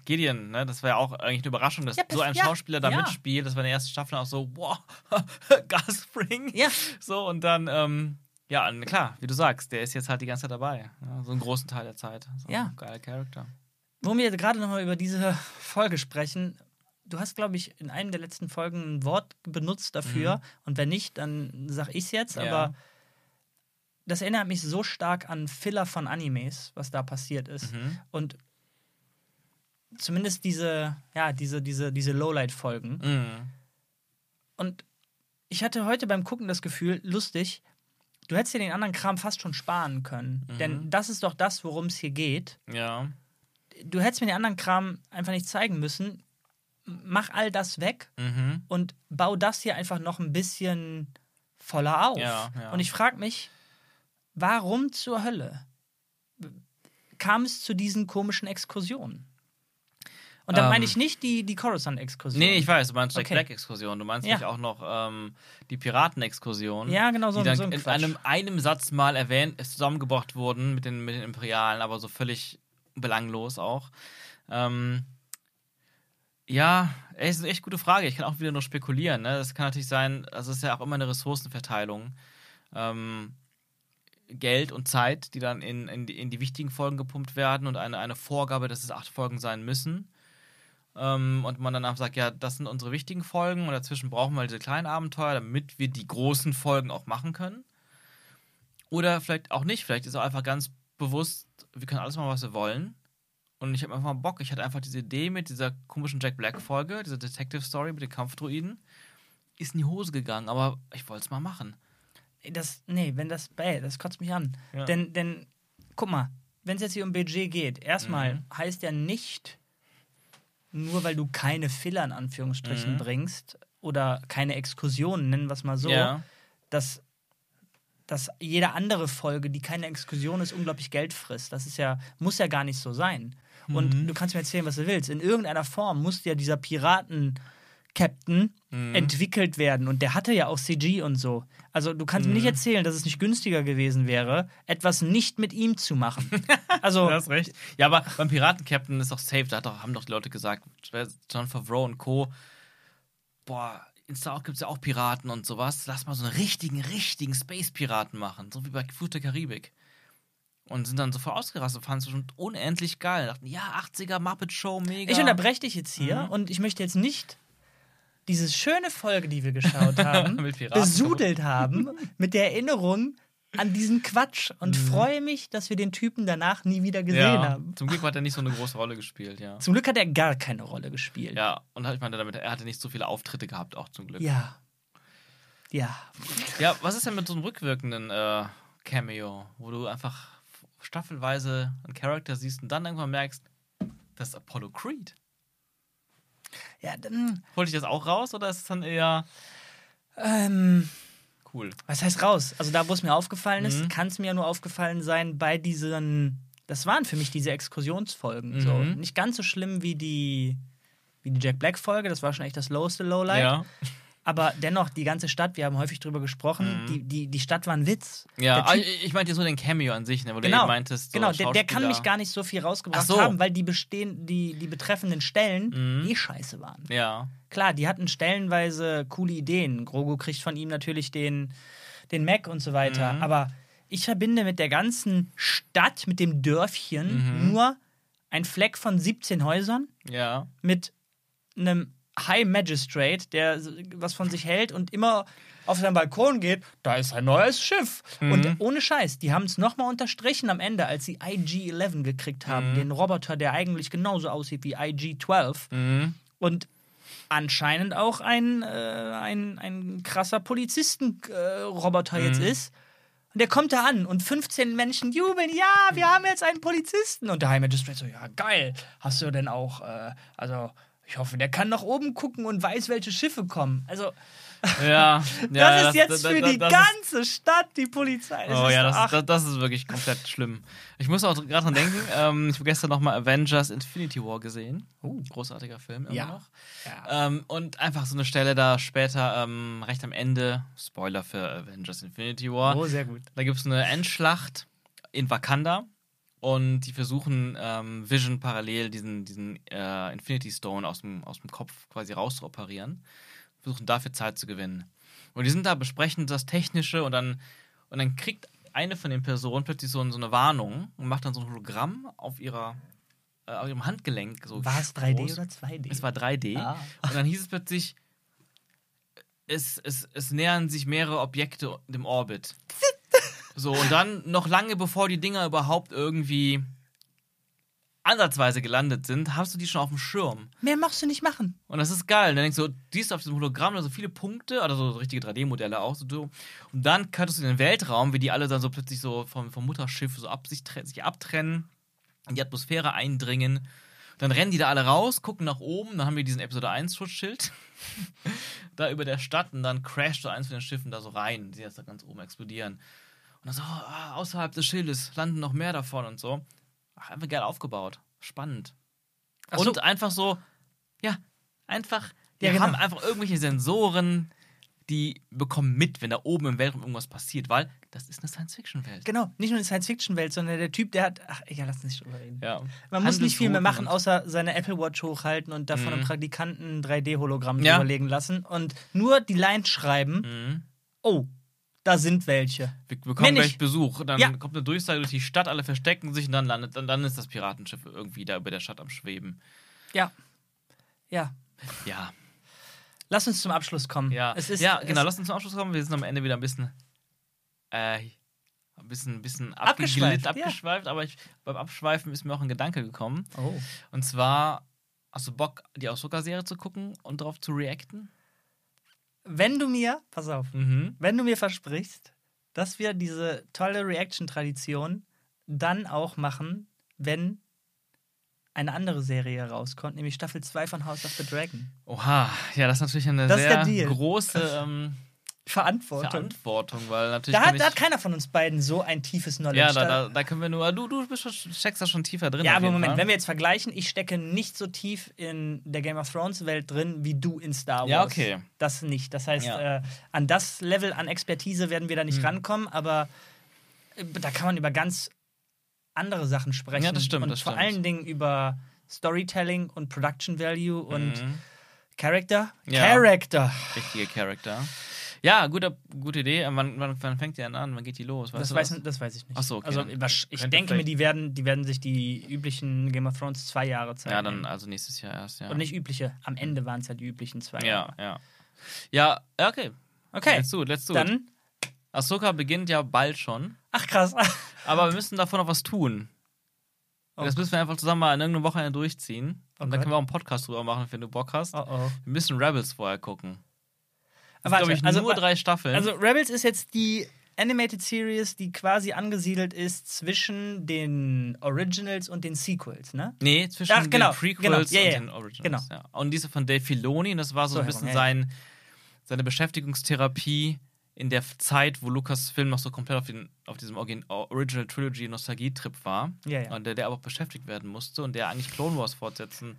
Gideon, ne, das war ja auch eigentlich eine Überraschung, dass Ja, so ein ja, Schauspieler da ja. mitspielt. Das war in der ersten Staffel auch so, wow, Gasspring. Ja. So, und dann, ähm, ja, klar, wie du sagst, der ist jetzt halt die ganze Zeit dabei. Ja, so einen großen Teil der Zeit. So, Ja. Geiler Charakter. Wo wir gerade nochmal über diese Folge sprechen, du hast, glaube ich, in einer der letzten Folgen ein Wort benutzt dafür. Und wenn nicht, dann sag ich es jetzt. Mhm. Aber das erinnert mich so stark an Filler von Animes, was da passiert ist. Mhm. Und zumindest diese, ja, diese, diese, diese Lowlight-Folgen. Mhm. Und ich hatte heute beim Gucken das Gefühl, lustig, du hättest dir den anderen Kram fast schon sparen können. Mhm. Denn das ist doch das, worum es hier geht. Ja. Du hättest mir den anderen Kram einfach nicht zeigen müssen. Mach all das weg Mhm. und bau das hier einfach noch ein bisschen voller auf. Ja, ja. Und ich frage mich, warum zur Hölle kam es zu diesen komischen Exkursionen? Und dann Ähm, meine ich nicht die, die Coruscant-Exkursion. Nee, ich weiß, du meinst Jack Okay. Black-Exkursion. Du meinst Ja. nämlich auch noch ähm, die Piraten-Exkursion. Ja, genau, so, die dann so ein in einem, einem Satz mal erwähnt, zusammengebracht wurden mit den, mit den Imperialen, aber so völlig belanglos auch. Ähm, ja, ey, ist eine echt gute Frage. Ich kann auch wieder nur spekulieren. Ne? Das kann natürlich sein, also es ist ja auch immer eine Ressourcenverteilung. Ähm, Geld und Zeit, die dann in, in, die, in die wichtigen Folgen gepumpt werden und eine, eine Vorgabe, dass es acht Folgen sein müssen. Ähm, und man danach sagt, ja, das sind unsere wichtigen Folgen und dazwischen brauchen wir diese kleinen Abenteuer, damit wir die großen Folgen auch machen können. Oder vielleicht auch nicht, vielleicht ist auch einfach ganz bewusst, wir können alles machen, was wir wollen. Und ich habe einfach mal Bock. Ich hatte einfach diese Idee mit dieser komischen Jack Black-Folge, dieser Detective Story mit den Kampfdruiden. Ist in die Hose gegangen, aber ich wollte es mal machen. Das, nee, wenn das, ey, das kotzt mich an. Ja. Denn, denn, guck mal, wenn es jetzt hier um Budget geht, erstmal Mhm. heißt ja nicht, nur weil du keine Filler in Anführungsstrichen Mhm. bringst oder keine Exkursionen, nennen wir es mal so, Ja. dass, dass jede andere Folge, die keine Exkursion ist, unglaublich Geld frisst. Das ist ja, muss ja gar nicht so sein. Und Mhm. du kannst mir erzählen, was du willst. In irgendeiner Form muss ja dieser Piraten-Captain Mhm. entwickelt werden. Und der hatte ja auch CG und so. Also du kannst mir nicht erzählen, dass es nicht günstiger gewesen wäre, etwas nicht mit ihm zu machen. Also, Du hast recht. Ja, aber beim Piraten-Captain ist doch safe. Da doch, haben doch die Leute gesagt, John Favreau und Co. Boah, in Star Wars gibt es ja auch Piraten und sowas. Lass mal so einen richtigen, richtigen Space-Piraten machen. So wie bei Flut der Karibik. Und sind dann sofort ausgerastet, fanden es bestimmt unendlich geil. Dachten, ja, 80er Muppet Show, mega. ich unterbreche dich jetzt hier Mhm. und ich möchte jetzt nicht diese schöne Folge, die wir geschaut haben, besudelt haben mit der Erinnerung an diesen Quatsch und Mhm. freue mich, dass wir den Typen danach nie wieder gesehen ja, haben. Zum Glück hat er nicht so eine große Rolle gespielt, ja. Zum Glück hat er gar keine Rolle gespielt. Ja, und halt, ich meine damit, er hatte nicht so viele Auftritte gehabt, auch zum Glück. Ja. Ja. Ja, was ist denn mit so einem rückwirkenden äh, Cameo, wo du einfach staffelweise einen Charakter siehst und dann irgendwann merkst, das ist Apollo Creed. Ja, dann, Holt dich das auch raus oder ist es dann eher ähm, cool? was heißt raus? Also da, wo es mir aufgefallen ist, Mhm. kann es mir ja nur aufgefallen sein bei diesen, das waren für mich diese Exkursionsfolgen. So. Mhm. Nicht ganz so schlimm wie die, wie die Jack Black-Folge, das war schon echt das loweste Lowlight. Ja. Aber dennoch, die ganze Stadt, wir haben häufig drüber gesprochen, Mhm. die, die, die Stadt war ein Witz. Ja, Typ- ich, meinte so den Cameo an sich, ne, wo du Genau, eben meintest, so genau, der, der kann mich gar nicht so viel rausgebracht Ach so. haben, weil die bestehen, die, die betreffenden Stellen Mhm. eh scheiße waren. Ja. Klar, die hatten stellenweise coole Ideen. Grogu kriegt von ihm natürlich den, den Mac und so weiter. Mhm. Aber ich verbinde mit der ganzen Stadt, mit dem Dörfchen, Mhm. nur ein Fleck von 17 Häusern Ja. mit einem High Magistrate, der was von sich hält und immer auf seinen Balkon geht, da ist ein neues Schiff. Mhm. Und ohne Scheiß, die haben es nochmal unterstrichen am Ende, als sie IG-11 gekriegt haben. Mhm. Den Roboter, der eigentlich genauso aussieht wie IG-12. Mhm. Und anscheinend auch ein, äh, ein, ein krasser Polizisten-Roboter jetzt Mhm. ist. Und der kommt da an und 15 Menschen jubeln, ja, wir haben jetzt einen Polizisten. Und der High Magistrate so, ja, geil. Hast du denn auch, äh, also, ich hoffe, der kann nach oben gucken und weiß, welche Schiffe kommen. Also, Ja. das ja ist jetzt das- für das- die das ist- ganze Stadt die Polizei. Das Oh ist ja, das, ist wirklich komplett schlimm. Ich muss auch gerade dran denken, ähm, ich habe gestern nochmal Avengers Infinity War gesehen. Oh. Großartiger Film immer Ja. noch. ja. Ähm, und einfach so eine Stelle da später, ähm, recht am Ende, Spoiler für Avengers Infinity War, Oh, sehr gut. da gibt es eine Endschlacht in Wakanda und die versuchen ähm, Vision parallel diesen, diesen äh, Infinity Stone aus dem, aus dem Kopf quasi rauszuoperieren. Versuchen dafür Zeit zu gewinnen. Und die sind da, besprechen das Technische und dann, und dann kriegt eine von den Personen plötzlich so, so eine Warnung und macht dann so ein Hologramm auf ihrer äh, auf ihrem Handgelenk. So War es 3D groß. oder 2D? Es war 3D. Ah. Und dann hieß es plötzlich, es, es, es nähern sich mehrere Objekte dem Orbit. So, und dann noch lange bevor die Dinger überhaupt irgendwie ansatzweise gelandet sind, hast du die schon auf dem Schirm. Mehr machst du nicht machen. Und das ist geil. Und dann denkst du, siehst du auf diesem Hologramm da so viele Punkte, oder so richtige 3D-Modelle auch. So. Und dann cuttest du in den Weltraum, wie die alle dann so plötzlich so vom, vom Mutterschiff so ab, sich, sich abtrennen, in die Atmosphäre eindringen. Dann rennen die da alle raus, gucken nach oben, dann haben wir diesen Episode 1 Schutzschild da über der Stadt und dann crasht so eins von den Schiffen da so rein, die jetzt da ganz oben explodieren. Und dann so, ah, außerhalb des Schildes landen noch mehr davon und so. Ach, einfach geil aufgebaut. Spannend. So. Und einfach so, ja, einfach, die Ja, genau. haben einfach irgendwelche Sensoren, die bekommen mit, wenn da oben im Weltraum irgendwas passiert, weil das ist eine Science-Fiction-Welt. Genau, nicht nur eine Science-Fiction-Welt, sondern der Typ, der hat. Ach, egal, lass uns nicht drüber reden. Ja. Man muss nicht viel mehr machen, außer seine Apple Watch hochhalten und davon einem Praktikanten ein 3D-Hologramm Ja. überlegen lassen und nur die Line schreiben: Mhm. Oh, da sind welche. Wir bekommen gleich Besuch. Dann Ja. kommt eine Durchsage durch die Stadt, alle verstecken sich und dann landet, dann, dann ist das Piratenschiff irgendwie da über der Stadt am Schweben. Ja. Ja. Ja. Lass uns zum Abschluss kommen. Ja, es ist, ja genau, lass uns zum Abschluss kommen. Wir sind am Ende wieder ein bisschen, äh, ein bisschen, bisschen Abgeschweift, abgeschweift, ja. aber ich, beim Abschweifen ist mir auch ein Gedanke gekommen. Oh. Und zwar, hast du Bock, die Ahsoka-Serie zu gucken und darauf zu reacten? Wenn du mir, pass auf, Mhm. wenn du mir versprichst, dass wir diese tolle Reaction-Tradition dann auch machen, wenn eine andere Serie rauskommt, nämlich Staffel 2 von House of the Dragon. Oha, ja, das ist natürlich eine Das sehr große ähm, Verantwortung. Verantwortung, weil natürlich. Da hat, da hat keiner von uns beiden so ein tiefes Knowledge. ja, da, da, da können wir nur. Du, du bist schon, steckst da schon tiefer drin. ja, aber Moment, Fall. wenn wir jetzt vergleichen, ich stecke nicht so tief in der Game of Thrones Welt drin wie du in Star Wars. Ja, okay. Das nicht. Das heißt, Ja. äh, an das Level an Expertise werden wir da nicht Hm. rankommen, aber äh, da kann man über ganz andere Sachen sprechen. Ja, das stimmt, Und das vor stimmt. allen Dingen über Storytelling und Production Value und Mhm. Character. Ja. Character. Richtige Charakter. Ja, gute, gute Idee. Wann, wann, wann fängt die denn an? Wann geht die los? Weißt Das weiß, das weiß ich nicht. Ach so, okay, also dann ich könnte denke mir, die werden, die werden sich die üblichen Game of Thrones zwei Jahre Zeit Ja, dann also nächstes Jahr erst, ja. Und nicht übliche. Am Ende waren es ja die üblichen zwei Ja, Jahre. ja. Ja, ja, okay. Okay, Let's do it, let's do it. dann. Ahsoka beginnt ja bald schon, Ach krass. aber wir müssen davon noch was tun. Oh das müssen wir einfach zusammen mal in irgendeinem Wochenende durchziehen. Oh Und dann Gott. können wir auch einen Podcast drüber machen, wenn du Bock hast. Oh oh. Wir müssen Rebels vorher gucken. Glaube ich, also- nur drei Staffeln. Also Rebels ist jetzt die Animated Series, die quasi angesiedelt ist zwischen den Originals und den Sequels, ne? nee, zwischen Ach, genau, den Prequels genau, ja, und ja, den Originals. genau. Ja. Und diese von Dave Filoni, das war so, So ein bisschen sein, seine Beschäftigungstherapie in der Zeit, wo Lukas Film noch so komplett auf, den, auf diesem Origin, Original Trilogy Nostalgie-Trip war. Und der, der aber auch beschäftigt werden musste und der eigentlich Clone Wars fortsetzen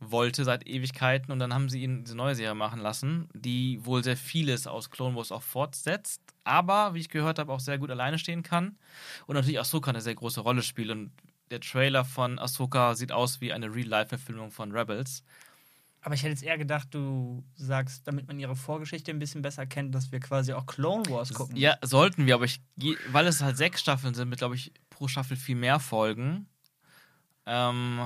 wollte seit Ewigkeiten. Und dann haben sie ihn diese neue Serie machen lassen, die wohl sehr vieles aus Clone Wars auch fortsetzt, aber, wie ich gehört habe, auch sehr gut alleine stehen kann. Und natürlich Ahsoka eine sehr große Rolle spielt. Und der Trailer von Ahsoka sieht aus wie eine Real-Life-Verfilmung von Rebels. Aber ich hätte jetzt eher gedacht, du sagst, damit man ihre Vorgeschichte ein bisschen besser kennt, dass wir quasi auch Clone Wars gucken. Ja, sollten wir, aber ich, weil es halt sechs Staffeln sind, mit, glaube ich, pro Staffel viel mehr Folgen, ähm,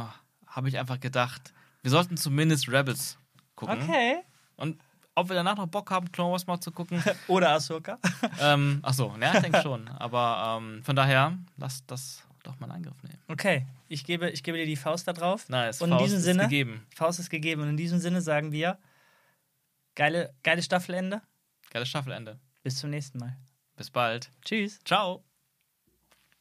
habe ich einfach gedacht, wir sollten zumindest Rebels gucken. Okay. Und ob wir danach noch Bock haben, Clone Wars mal zu gucken. Oder Ahsoka. ähm, ach so, ja, ich denke schon. Aber ähm, von daher, lasst das doch mal in Angriff nehmen. Okay, ich gebe, ich gebe dir die Faust da drauf. Nice. Und in Faust diesem ist Sinne, gegeben. Faust ist gegeben. Und in diesem Sinne sagen wir, geile, geile Staffelende. Geiles Staffelende. Bis zum nächsten Mal. Bis bald. Tschüss. Ciao.